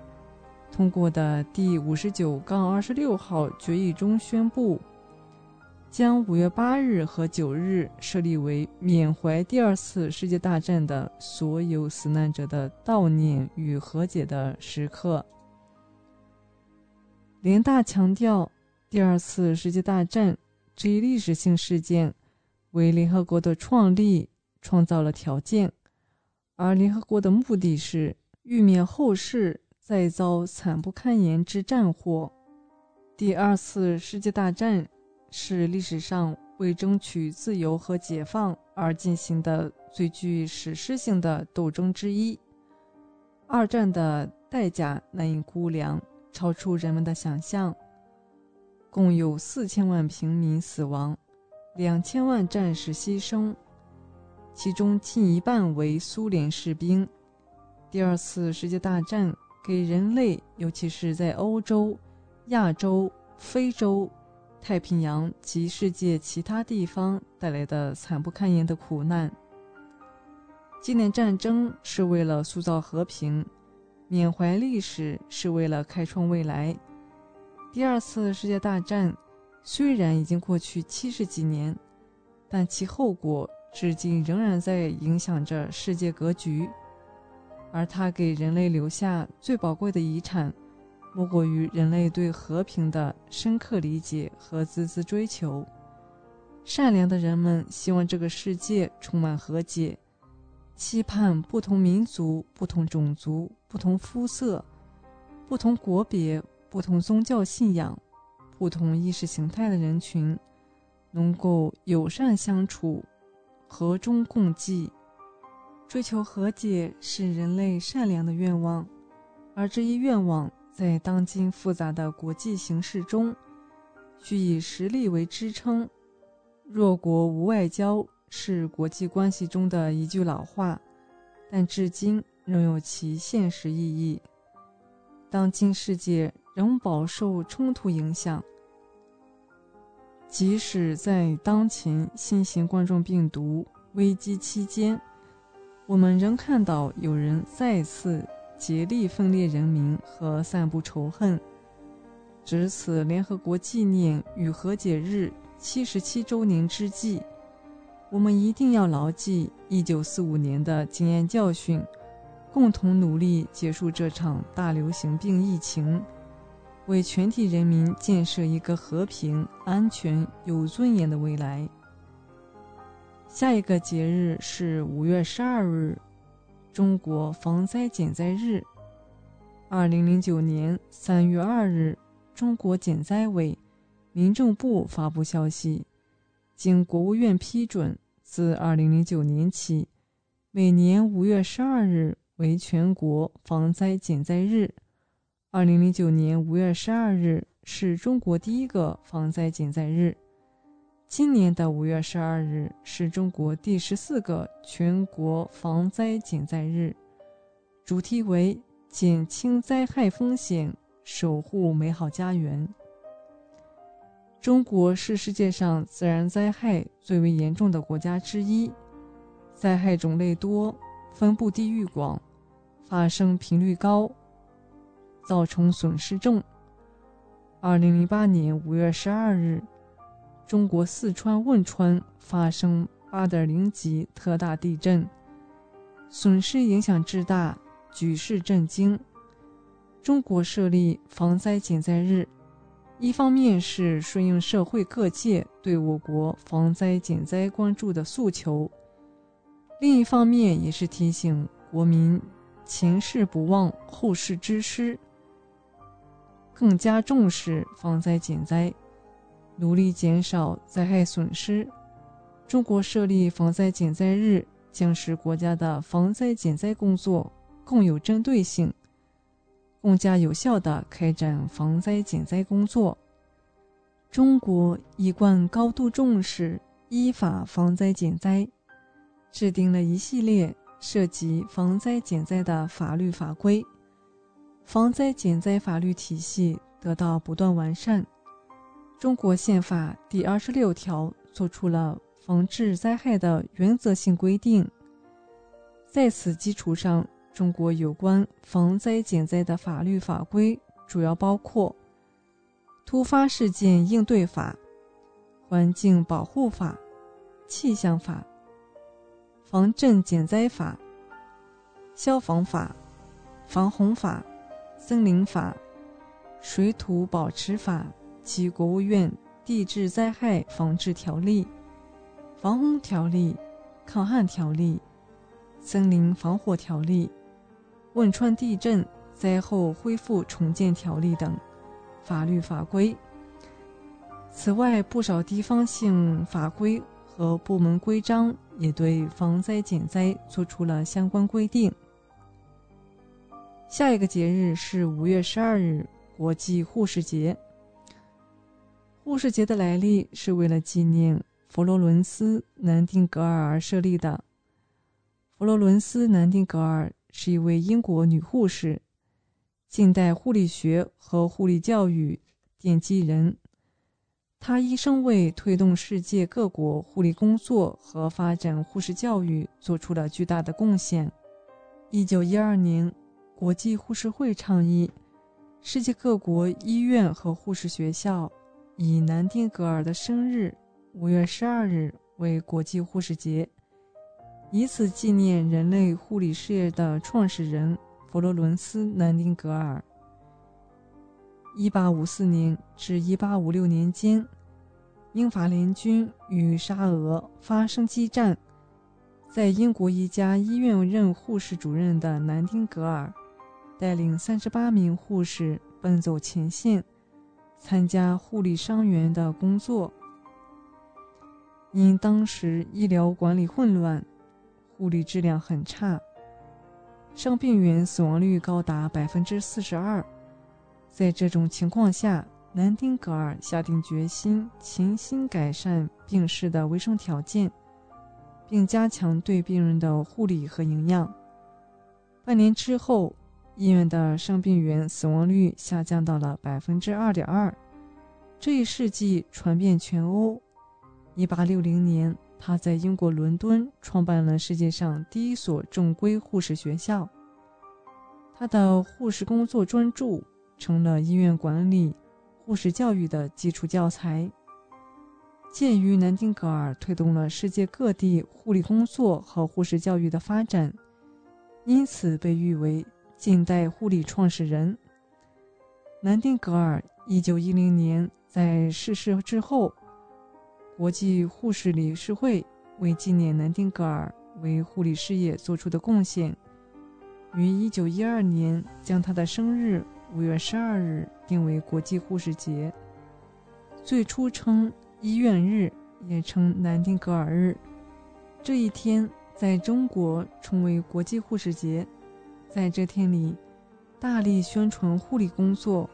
S5: 通过的第五十九杠二十六号决议中宣布，将五月八日和九日设立为缅怀第二次世界大战的所有死难者的悼念与和解的时刻。联大强调，第二次世界大战这一历史性事件为联合国的创立。创造了条件，而联合国的目的是预免后世再遭惨不堪言之战祸。第二次世界大战是历史上为争取自由和解放而进行的最具史诗性的斗争之一。二战的代价难以估量，超出人们的想象。共有四千万平民死亡，两千万战士牺牲。其中近一半为苏联士兵。第二次世界大战给人类，尤其是在欧洲、亚洲、非洲、太平洋及世界其他地方带来的惨不堪言的苦难。纪念战争是为了塑造和平，缅怀历史是为了开创未来。第二次世界大战虽然已经过去七十几年，但其后果。至今仍然在影响着世界格局，而它给人类留下最宝贵的遗产，莫过于人类对和平的深刻理解和孜孜追求。善良的人们希望这个世界充满和解，期盼不同民族、不同种族、不同肤色、不同国别、不同宗教信仰、不同意识形态的人群，能够友善相处。和衷共济，追求和解是人类善良的愿望，而这一愿望在当今复杂的国际形势中，需以实力为支撑。弱国无外交是国际关系中的一句老话，但至今仍有其现实意义。当今世界仍饱受冲突影响。即使在当前新型冠状病毒危机期间，我们仍看到有人再次竭力分裂人民和散布仇恨。值此联合国纪念与和解日七十七周年之际，我们一定要牢记一九四五年的经验教训，共同努力结束这场大流行病疫情。为全体人民建设一个和平、安全、有尊严的未来。下一个节日是五月十二日，中国防灾减灾日。二零零九年三月二日，中国减灾委、民政部发布消息，经国务院批准，自二零零九年起，每年五月十二日为全国防灾减灾日。二零零九年五月十二日是中国第一个防灾减灾日，今年的五月十二日是中国第十四个全国防灾减灾日，主题为减轻灾害风险，守护美好家园。中国是世界上自然灾害最为严重的国家之一，灾害种类多，分布地域广，发生频率高。造成损失重。二零零八年五月十二日，中国四川汶川发生八点零级特大地震，损失影响之大，举世震惊。中国设立防灾减灾日，一方面是顺应社会各界对我国防灾减灾关注的诉求，另一方面也是提醒国民前事不忘，后事之师。更加重视防灾减灾，努力减少灾害损失。中国设立防灾减灾日，将使国家的防灾减灾工作更有针对性、更加有效地开展防灾减灾工作。中国一贯高度重视依法防灾减灾，制定了一系列涉及防灾减灾的法律法规。防灾减灾法律体系得到不断完善。中国宪法第二十六条作出了防治灾害的原则性规定。在此基础上，中国有关防灾减灾的法律法规主要包括《突发事件应对法》《环境保护法》《气象法》《防震减灾法》《消防法》《防洪法》。森林法、水土保持法及国务院地质灾害防治条例、防洪条例、抗旱条例、森林防火条例、汶川地震灾后恢复重建条例等法律法规。此外，不少地方性法规和部门规章也对防灾减灾作出了相关规定。下一个节日是五月十二日，国际护士节。护士节的来历是为了纪念佛罗伦斯·南丁格尔而设立的。佛罗伦斯·南丁格尔是一位英国女护士，近代护理学和护理教育奠基人。她一生为推动世界各国护理工作和发展护士教育做出了巨大的贡献。一九一二年。国际护士会倡议，世界各国医院和护士学校以南丁格尔的生日五月十二日为国际护士节，以此纪念人类护理事业的创始人佛罗伦斯·南丁格尔。一八五四年至一八五六年间，英法联军与沙俄发生激战，在英国一家医院任护士主任的南丁格尔。带领三十八名护士奔走前线，参加护理伤员的工作。因当时医疗管理混乱，护理质量很差，伤病员死亡率高达百分之四十二。在这种情况下，南丁格尔下定决心潜心改善病室的卫生条件，并加强对病人的护理和营养。半年之后。医院的伤病员死亡率下降到了百分之二点二，这一事迹传遍全欧。一八六零年，他在英国伦敦创办了世界上第一所正规护士学校。他的护士工作专著成了医院管理、护士教育的基础教材。鉴于南丁格尔推动了世界各地护理工作和护士教育的发展，因此被誉为。近代护理创始人南丁格尔，一九一零年在逝世之后，国际护士理事会为纪念南丁格尔为护理事业做出的贡献，于一九一二年将他的生日五月十二日定为国际护士节。最初称医院日，也称南丁格尔日。这一天在中国称为国际护士节。在这天里，大力宣传护理工作，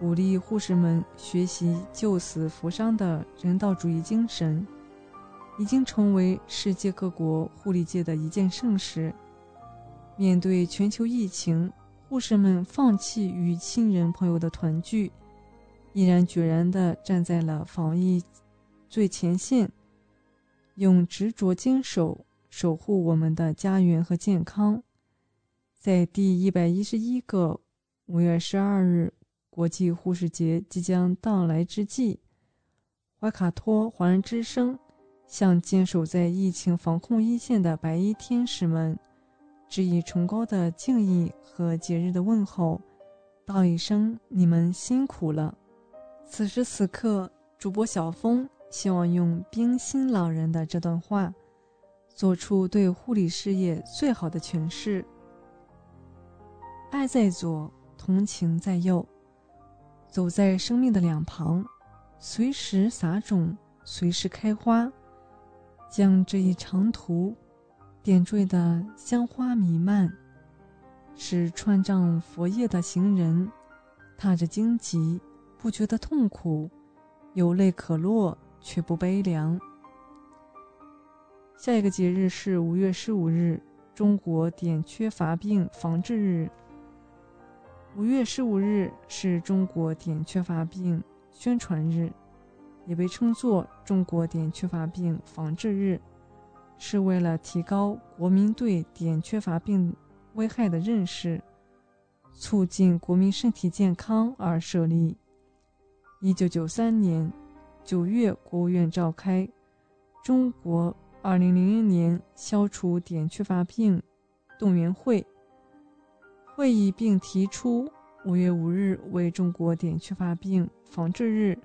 S5: 鼓励护士们学习救死扶伤的人道主义精神，已经成为世界各国护理界的一件盛事。面对全球疫情，护士们放弃与亲人朋友的团聚，毅然决然地站在了防疫最前线，用执着坚守守护我们的家园和健康。在第一百一十一个五月十二日，国际护士节即将到来之际，怀卡托华人之声向坚守在疫情防控一线的白衣天使们致以崇高的敬意和节日的问候，道一声你们辛苦了。此时此刻，主播小峰希望用冰心老人的这段话，做出对护理事业最好的诠释：爱在左。同情在右，走在生命的两旁，随时撒种，随时开花，将这一长途点缀的香花弥漫，使穿上佛叶的行人踏着荆棘不觉得痛苦，有泪可落却不悲凉。下一个节日是五月十五日，中国碘缺乏病防治日。五月十五日是中国碘缺乏病宣传日，也被称作中国碘缺乏病防治日，是为了提高国民对碘缺乏病危害的认识，促进国民身体健康而设立。一九九三年九月，国务院召开中国二零零零年消除碘缺乏病动员会。会议并提出，五月五日为中国碘缺乏病防治日，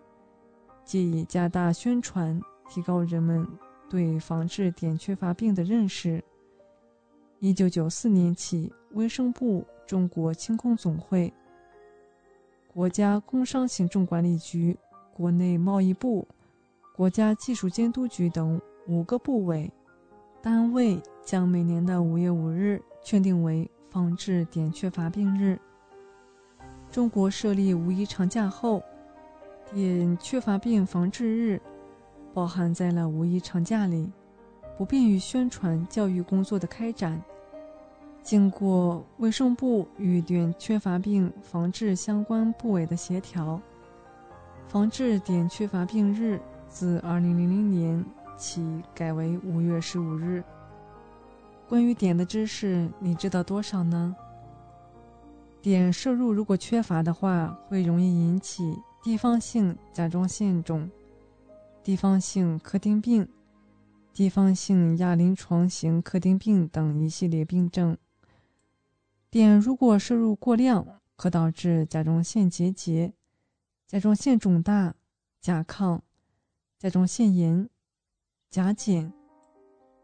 S5: 借以加大宣传，提高人们对防治碘缺乏病的认识。一九九四年起，卫生部、中国轻工总会、国家工商行政管理局、国内贸易部、国家技术监督局等五个部委单位，将每年的五月五日确定为。防治碘缺乏病日。中国设立五一长假后，碘缺乏病防治日包含在了五一长假里，不便于宣传教育工作的开展。经过卫生部与碘缺乏病防治相关部委的协调，防治碘缺乏病日自2000年起改为五月十五日。关于碘的知识，你知道多少呢？碘摄入如果缺乏的话，会容易引起地方性甲状腺肿、地方性克汀病、地方性亚临床型克汀病等一系列病症。碘如果摄入过量，可导致甲状腺结节、甲状腺肿大、甲亢、甲状腺炎、甲减、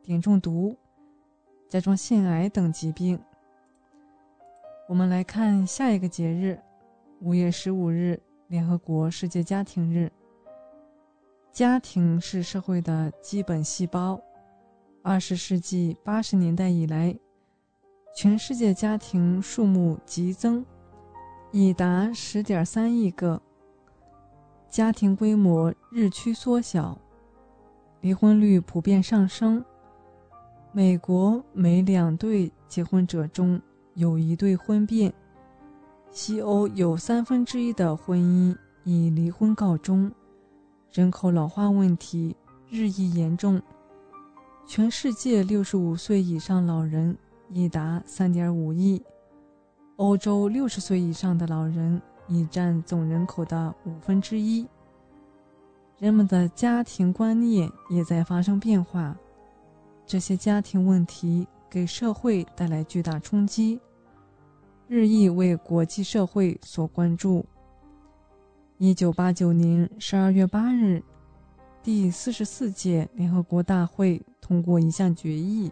S5: 碘中毒。甲状腺癌等疾病。我们来看下一个节日，五月十五日，联合国世界家庭日。家庭是社会的基本细胞。二十世纪八十年代以来，全世界家庭数目急增，已达十点三亿个。家庭规模日趋缩小，离婚率普遍上升。美国每两对结婚者中有一对婚变，西欧有三分之一的婚姻以离婚告终，人口老化问题日益严重，全世界六十五岁以上老人已达三点五亿，欧洲六十岁以上的老人已占总人口的五分之一，人们的家庭观念也在发生变化。这些家庭问题给社会带来巨大冲击，日益为国际社会所关注。一九八九年十二月八日，第四十四届联合国大会通过一项决议，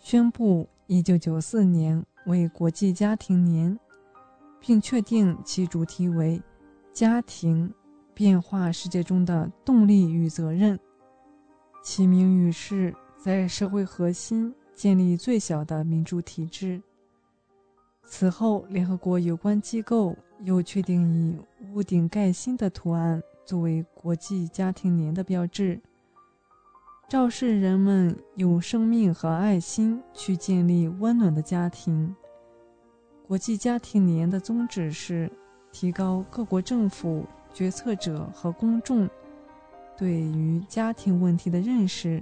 S5: 宣布一九九四年为国际家庭年，并确定其主题为“家庭变化世界中的动力与责任”。其名语是。在社会核心建立最小的民主体制。此后，联合国有关机构又确定以屋顶盖新的图案作为国际家庭年的标志，昭示人们用生命和爱心去建立温暖的家庭。国际家庭年的宗旨是提高各国政府决策者和公众对于家庭问题的认识。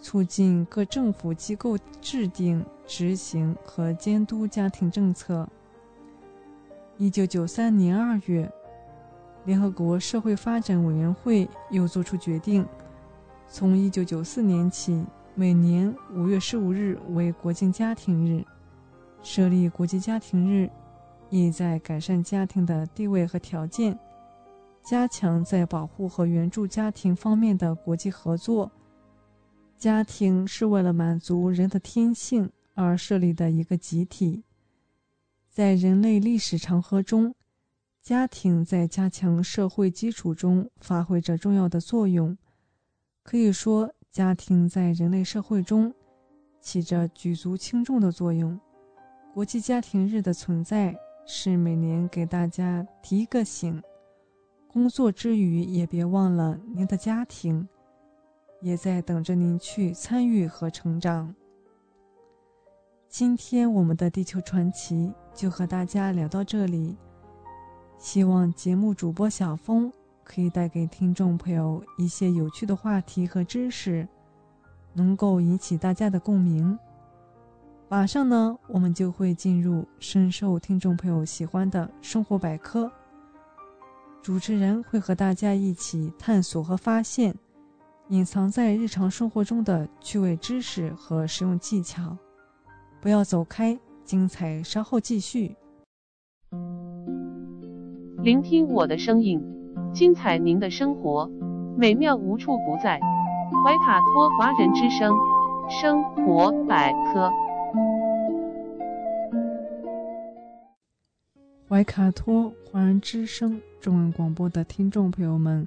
S5: 促进各政府机构制定、执行和监督家庭政策，一九九三年二月，联合国社会发展委员会又作出决定，从一九九四年起，每年五月十五日为国际家庭日。设立国际家庭日，意在改善家庭的地位和条件，加强在保护和援助家庭方面的国际合作。家庭是为了满足人的天性而设立的一个集体。在人类历史长河中，家庭在加强社会基础中发挥着重要的作用。可以说，家庭在人类社会中起着举足轻重的作用。国际家庭日的存在是每年给大家提一个醒：工作之余也别忘了您的家庭，也在等着您去参与和成长。今天我们的地球传奇。就和大家聊到这里，希望节目主播小峰可以带给听众朋友一些有趣的话题和知识，能够引起大家的共鸣。马上呢，我们就会进入深受听众朋友喜欢的生活百科，主持人会和大家一起探索和发现隐藏在日常生活中的趣味知识和实用技巧。不要走开。精彩稍后继续。
S11: 聆听我的声音，精彩您的生活，美妙无处不在。怀卡托华人之声生活百科。
S5: 怀卡托华人之声中文广播的听众朋友们，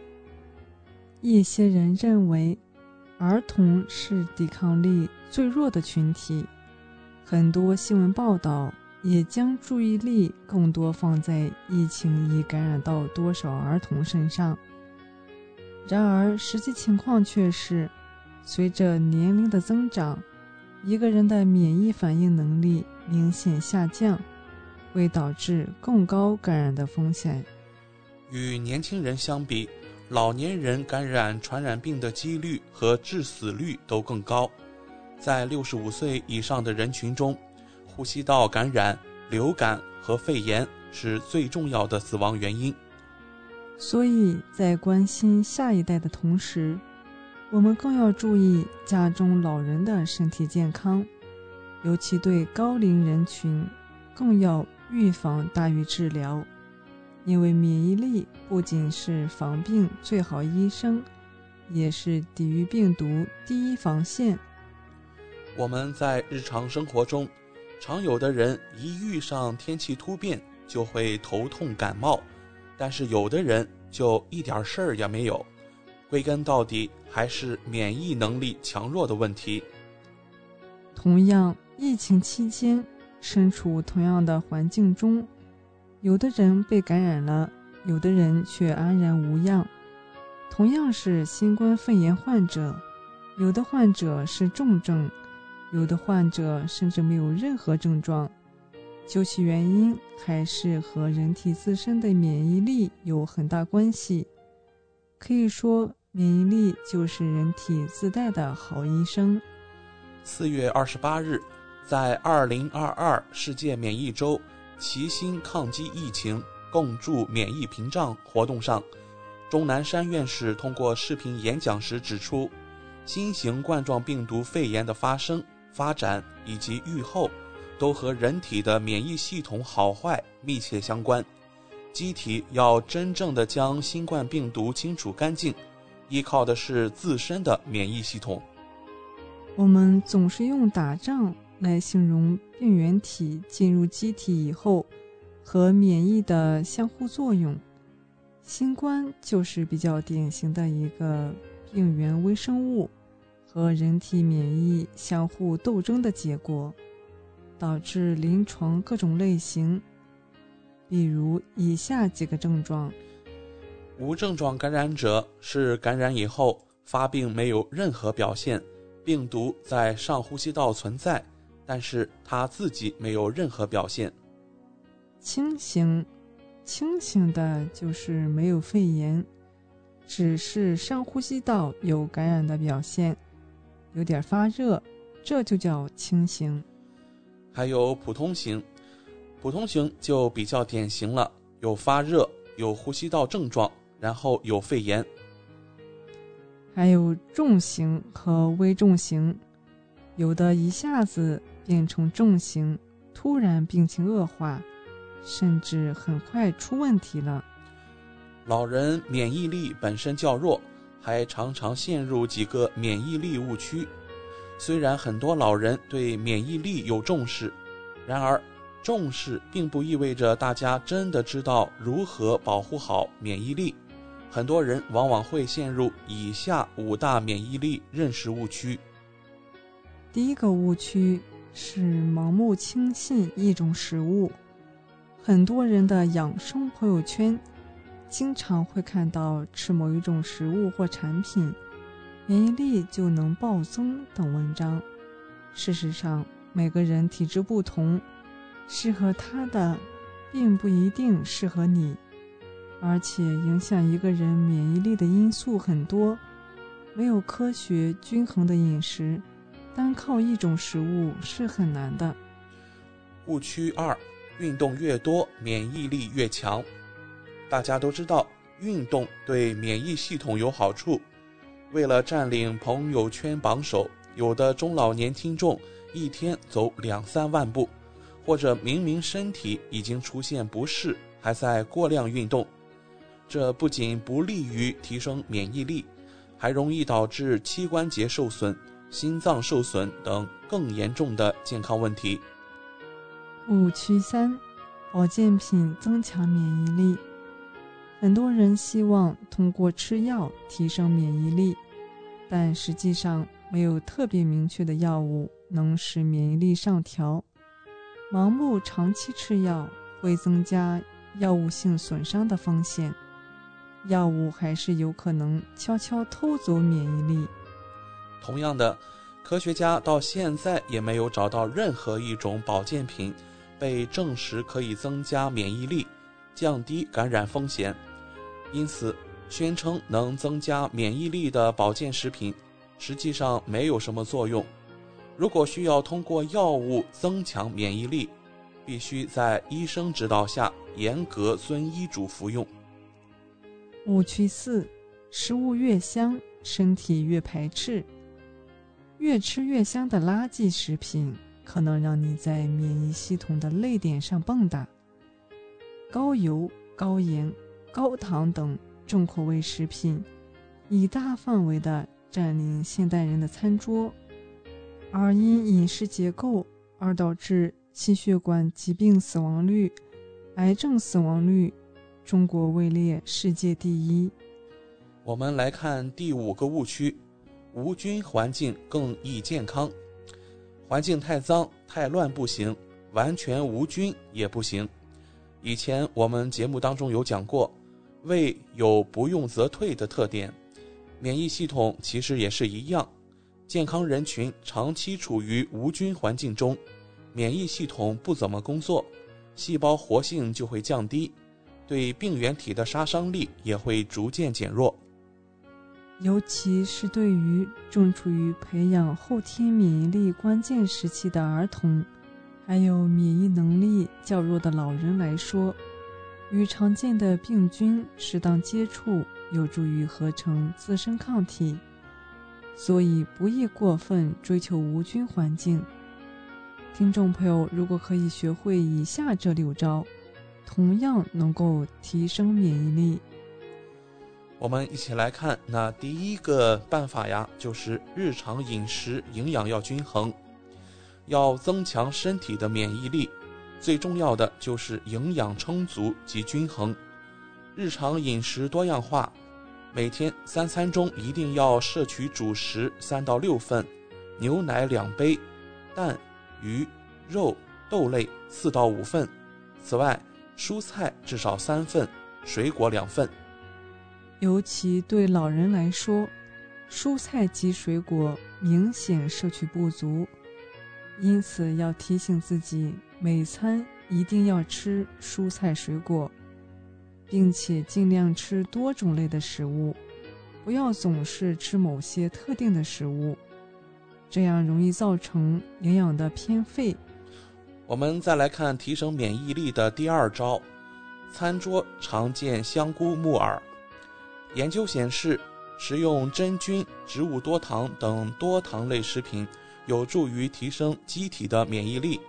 S5: 一些人认为，儿童是抵抗力最弱的群体，很多新闻报道。也将注意力更多放在疫情已感染到多少儿童身上。然而，实际情况却是，随着年龄的增长，一个人的免疫反应能力明显下降，会导致更高感染的风险。
S3: 与年轻人相比，老年人感染传染病的几率和致死率都更高。在六十五岁以上的人群中，呼吸道感染、流感和肺炎是最重要的死亡原因。
S5: 所以在关心下一代的同时，我们更要注意家中老人的身体健康，尤其对高龄人群，更要预防大于治疗。因为免疫力不仅是防病最好医生，也是抵御病毒第一防线。
S3: 我们在日常生活中。常有的人一遇上天气突变就会头痛感冒，但是有的人就一点事儿也没有。归根到底还是免疫能力强弱的问题。
S5: 同样，疫情期间身处同样的环境中，有的人被感染了，有的人却安然无恙。同样是新冠肺炎患者，有的患者是重症。有的患者甚至没有任何症状，究其原因，还是和人体自身的免疫力有很大关系。可以说，免疫力就是人体自带的好医生。
S3: 四月二十八日，在二零二二世界免疫周“齐心抗击疫情，共筑免疫屏障”活动上，钟南山院士通过视频演讲时指出，新型冠状病毒肺炎的发生。发展以及预后，都和人体的免疫系统好坏密切相关。机体要真正的将新冠病毒清除干净，依靠的是自身的免疫系统。
S5: 我们总是用打仗来形容病原体进入机体以后和免疫的相互作用。新冠就是比较典型的一个病原微生物。和人体免疫相互斗争的结果，导致临床各种类型，比如以下几个症状：
S3: 无症状感染者是感染以后发病没有任何表现，病毒在上呼吸道存在，但是他自己没有任何表现。
S5: 轻型，轻型的就是没有肺炎，只是上呼吸道有感染的表现，有点发热，这就叫轻型。
S3: 还有普通型，普通型就比较典型了，有发热，有呼吸道症状，然后有肺炎。
S5: 还有重型和危重型，有的一下子变成重型，突然病情恶化，甚至很快出问题了。
S3: 老人免疫力本身较弱，还常常陷入几个免疫力误区。虽然很多老人对免疫力有重视，然而重视并不意味着大家真的知道如何保护好免疫力。很多人往往会陷入以下五大免疫力认识误区。
S5: 第一个误区是盲目轻信一种食物。很多人的养生朋友圈经常会看到吃某一种食物或产品。免疫力就能暴增等文章。事实上，每个人体质不同，适合他的并不一定适合你，而且影响一个人免疫力的因素很多。没有科学均衡的饮食，单靠一种食物是很难的。
S3: 误区二：运动越多，免疫力越强。大家都知道，运动对免疫系统有好处。为了占领朋友圈榜首，有的中老年听众一天走两三万步，或者明明身体已经出现不适，还在过量运动。这不仅不利于提升免疫力，还容易导致膝关节受损、心脏受损等更严重的健康问题。
S5: 误区三：保健品增强免疫力。很多人希望通过吃药提升免疫力，但实际上没有特别明确的药物能使免疫力上调。盲目长期吃药会增加药物性损伤的风险，药物还是有可能悄悄偷走免疫力。
S3: 同样的，科学家到现在也没有找到任何一种保健品被证实可以增加免疫力、降低感染风险。因此，宣称能增加免疫力的保健食品，实际上没有什么作用。如果需要通过药物增强免疫力，必须在医生指导下严格遵医嘱服用。
S5: 误区四：食物越香，身体越排斥。越吃越香的垃圾食品，可能让你在免疫系统的泪点上蹦跶。高油、高盐。高糖等重口味食品，已大范围的占领现代人的餐桌，而因饮食结构而导致心血管疾病死亡率、癌症死亡率，中国位列世界第一。
S3: 我们来看第五个误区：无菌环境更易健康。环境太脏太乱不行，完全无菌也不行。以前我们节目当中有讲过。胃有不用则退的特点，免疫系统其实也是一样。健康人群长期处于无菌环境中，免疫系统不怎么工作，细胞活性就会降低，对病原体的杀伤力也会逐渐减弱。
S5: 尤其是对于正处于培养后天免疫力关键时期的儿童，还有免疫能力较弱的老人来说。与常见的病菌适当接触，有助于合成自身抗体，所以不宜过分追求无菌环境。听众朋友，如果可以学会以下这六招，同样能够提升免疫力。
S3: 我们一起来看，那第一个办法呀，就是日常饮食营养要均衡，要增强身体的免疫力。最重要的就是营养充足及均衡，日常饮食多样化，每天三餐中一定要摄取主食三到六份，牛奶两杯，蛋、鱼、肉、豆类四到五份。此外，蔬菜至少三份，水果两份。
S5: 尤其对老人来说，蔬菜及水果明显摄取不足，因此要提醒自己，每餐一定要吃蔬菜水果，并且尽量吃多种类的食物，不要总是吃某些特定的食物，这样容易造成营养的偏废。
S3: 我们再来看提升免疫力的第二招，餐桌常见香菇、木耳。研究显示。食用真菌、植物多糖等多糖类食品，有助于提升机体的免疫力。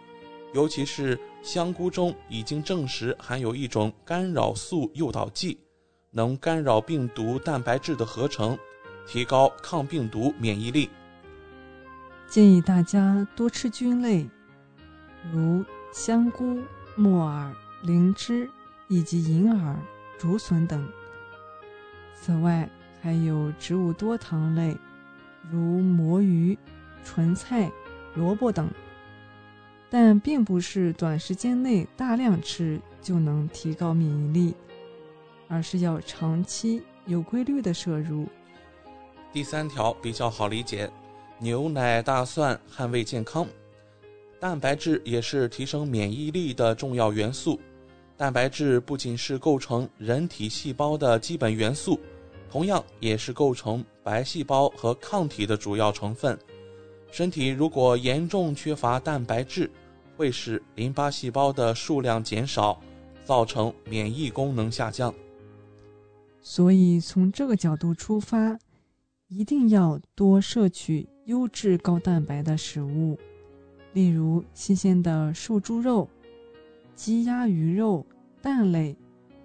S3: 尤其是香菇中已经证实含有一种干扰素诱导剂，能干扰病毒蛋白质的合成，提高抗病毒免疫力。
S5: 建议大家多吃菌类，如香菇、木耳、灵芝以及银耳、竹笋等。此外，还有植物多糖类，如魔芋、纯菜、萝卜等，但并不是短时间内大量吃就能提高免疫力，而是要长期有规律的摄入。
S3: 第三条比较好理解，牛奶、大蒜捍卫健康，蛋白质也是提升免疫力的重要元素。蛋白质不仅是构成人体细胞的基本元素。同样也是构成白细胞和抗体的主要成分。身体如果严重缺乏蛋白质，会使淋巴细胞的数量减少，造成免疫功能下降。
S5: 所以从这个角度出发，一定要多摄取优质高蛋白的食物，例如新鲜的瘦猪肉、鸡鸭鱼肉、蛋类、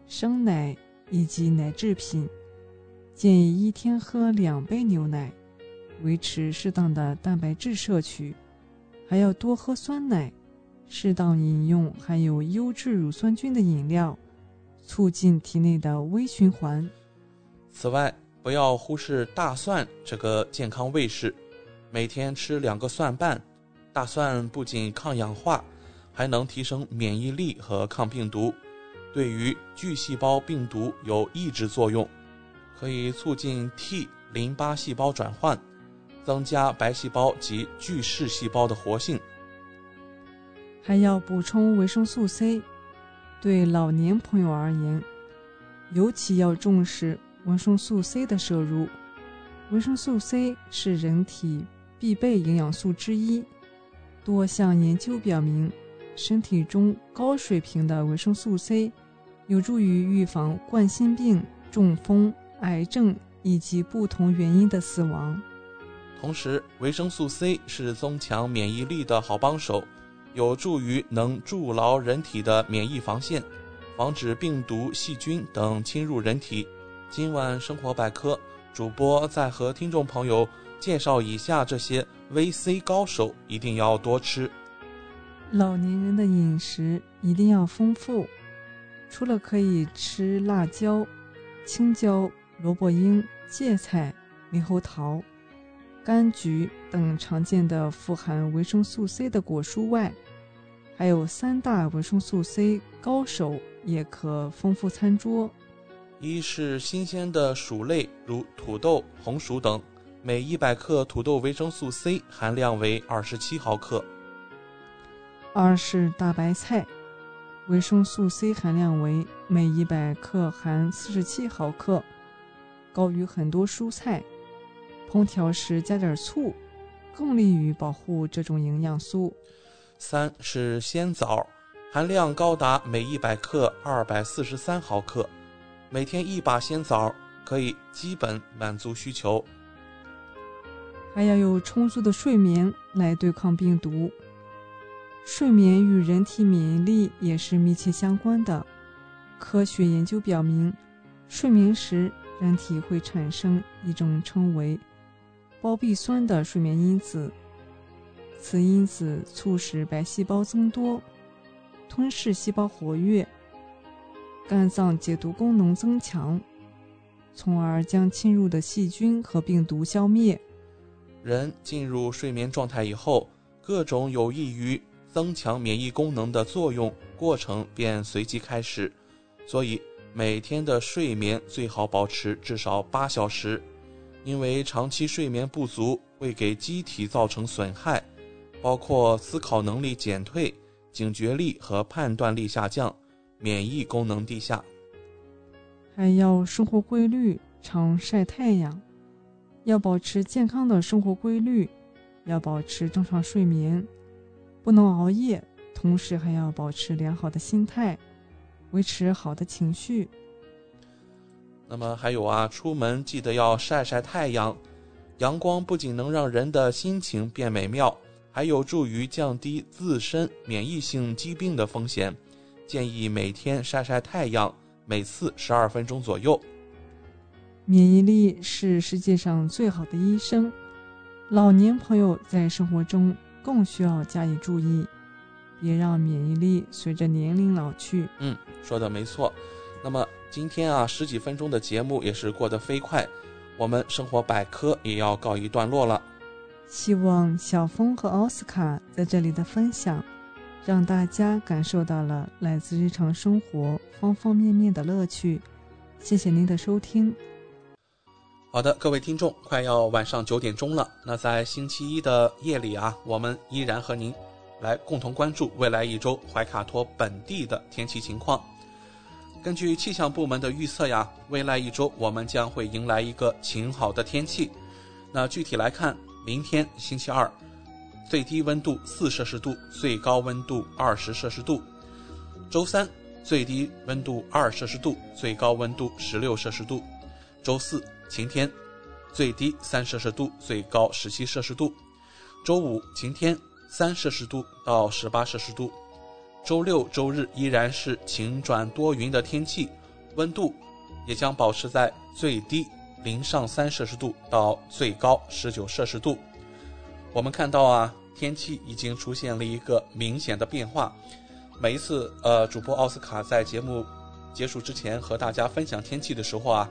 S5: 生奶以及奶制品。建议一天喝两杯牛奶，维持适当的蛋白质摄取，还要多喝酸奶，适当饮用含有优质乳酸菌的饮料，促进体内的微循环。
S3: 此外，不要忽视大蒜这个健康卫士，每天吃两个蒜瓣。大蒜不仅抗氧化，还能提升免疫力和抗病毒，对于巨细胞病毒有抑制作用。可以促进 T 淋巴细胞转换，增加白细胞及巨噬细胞的活性。
S5: 还要补充维生素 C，对老年朋友而言，尤其要重视维生素 C 的摄入。维生素 C 是人体必备营养素之一，多项研究表明，身体中高水平的维生素 C 有助于预防冠心病、中风。癌症以及不同原因的死亡。
S3: 同时，维生素 C 是增强免疫力的好帮手，有助于能筑牢人体的免疫防线，防止病毒、细菌等侵入人体。今晚生活百科主播在和听众朋友介绍以下这些 VC 高手，一定要多吃。
S5: 老年人的饮食一定要丰富，除了可以吃辣椒、青椒。萝卜缨、芥菜、猕猴桃、柑橘等常见的富含维生素 C 的果蔬外，还有三大维生素 C 高手也可丰富餐桌。
S3: 一是新鲜的薯类，如土豆、红薯等，每一百克土豆维生素 C 含量为二十七毫克。
S5: 二是大白菜，维生素 C 含量为每一百克含四十七毫克。高于很多蔬菜，烹调时加点醋，更利于保护这种营养素。
S3: 三是鲜枣，含量高达每一百克二百四十三毫克，每天一把鲜枣可以基本满足需求。
S5: 还要有充足的睡眠来对抗病毒。睡眠与人体免疫力也是密切相关的。科学研究表明，睡眠时。人体会产生一种称为胞壁酸的睡眠因子，此因子促使白细胞增多，吞噬细胞活跃，肝脏解毒功能增强，从而将侵入的细菌和病毒消灭。
S3: 人进入睡眠状态以后，各种有益于增强免疫功能的作用过程便随即开始，所以每天的睡眠最好保持至少八小时，因为长期睡眠不足会给机体造成损害，包括思考能力减退、警觉力和判断力下降、免疫功能低下。
S5: 还要生活规律，常晒太阳，要保持健康的生活规律，要保持正常睡眠。不能熬夜，同时还要保持良好的心态，维持好的情绪。
S3: 那么还有啊，出门记得要晒晒太阳，阳光不仅能让人的心情变美妙，还有助于降低自身免疫性疾病的风险。建议每天晒晒太阳，每次十二分钟左右。
S5: 免疫力是世界上最好的医生，老年朋友在生活中。更需要加以注意，别让免疫力随着年龄老去。
S3: 嗯，说的没错。那么今天啊，十几分钟的节目也是过得飞快，我们生活百科也要告一段落了。
S5: 希望小峰和奥斯卡在这里的分享，让大家感受到了来自日常生活方方面面的乐趣。谢谢您的收听。
S3: 好的，各位听众，快要晚上九点钟了。那在星期一的夜里啊，我们依然和您来共同关注未来一周怀卡托本地的天气情况。根据气象部门的预测呀，未来一周我们将会迎来一个晴好的天气。那具体来看，明天星期二，最低温度四摄氏度，最高温度二十摄氏度；周三，最低温度二摄氏度，最高温度十六摄氏度；周四。晴天，最低三摄氏度，最高十七摄氏度。周五晴天，三摄氏度到十八摄氏度。周六、周日依然是晴转多云的天气，温度也将保持在最低零上三摄氏度到最高十九摄氏度。我们看到啊，天气已经出现了一个明显的变化。每一次呃，主播奥斯卡在节目结束之前和大家分享天气的时候啊。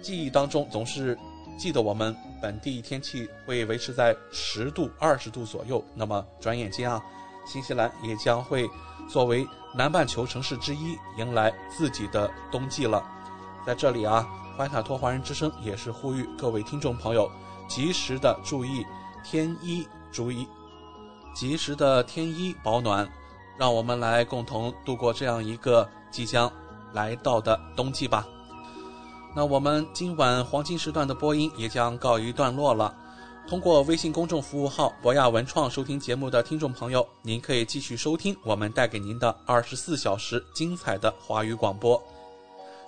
S3: 记忆当中总是记得我们本地天气会维持在十度、二十度左右。那么转眼间啊，新西兰也将会作为南半球城市之一迎来自己的冬季了。在这里啊，怀卡托华人之声也是呼吁各位听众朋友及时的注意添衣，注意及时的添衣保暖，让我们来共同度过这样一个即将来到的冬季吧。那我们今晚黄金时段的播音也将告一段落了。通过微信公众服务号“博雅文创”收听节目的听众朋友，您可以继续收听我们带给您的二十四小时精彩的华语广播。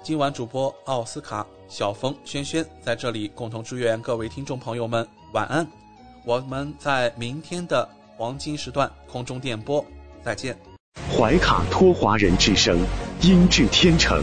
S3: 今晚主播奥斯卡、小峰、轩轩在这里共同祝愿各位听众朋友们晚安。我们在明天的黄金时段空中电波再见。
S7: 怀卡托华人之声，音质天成。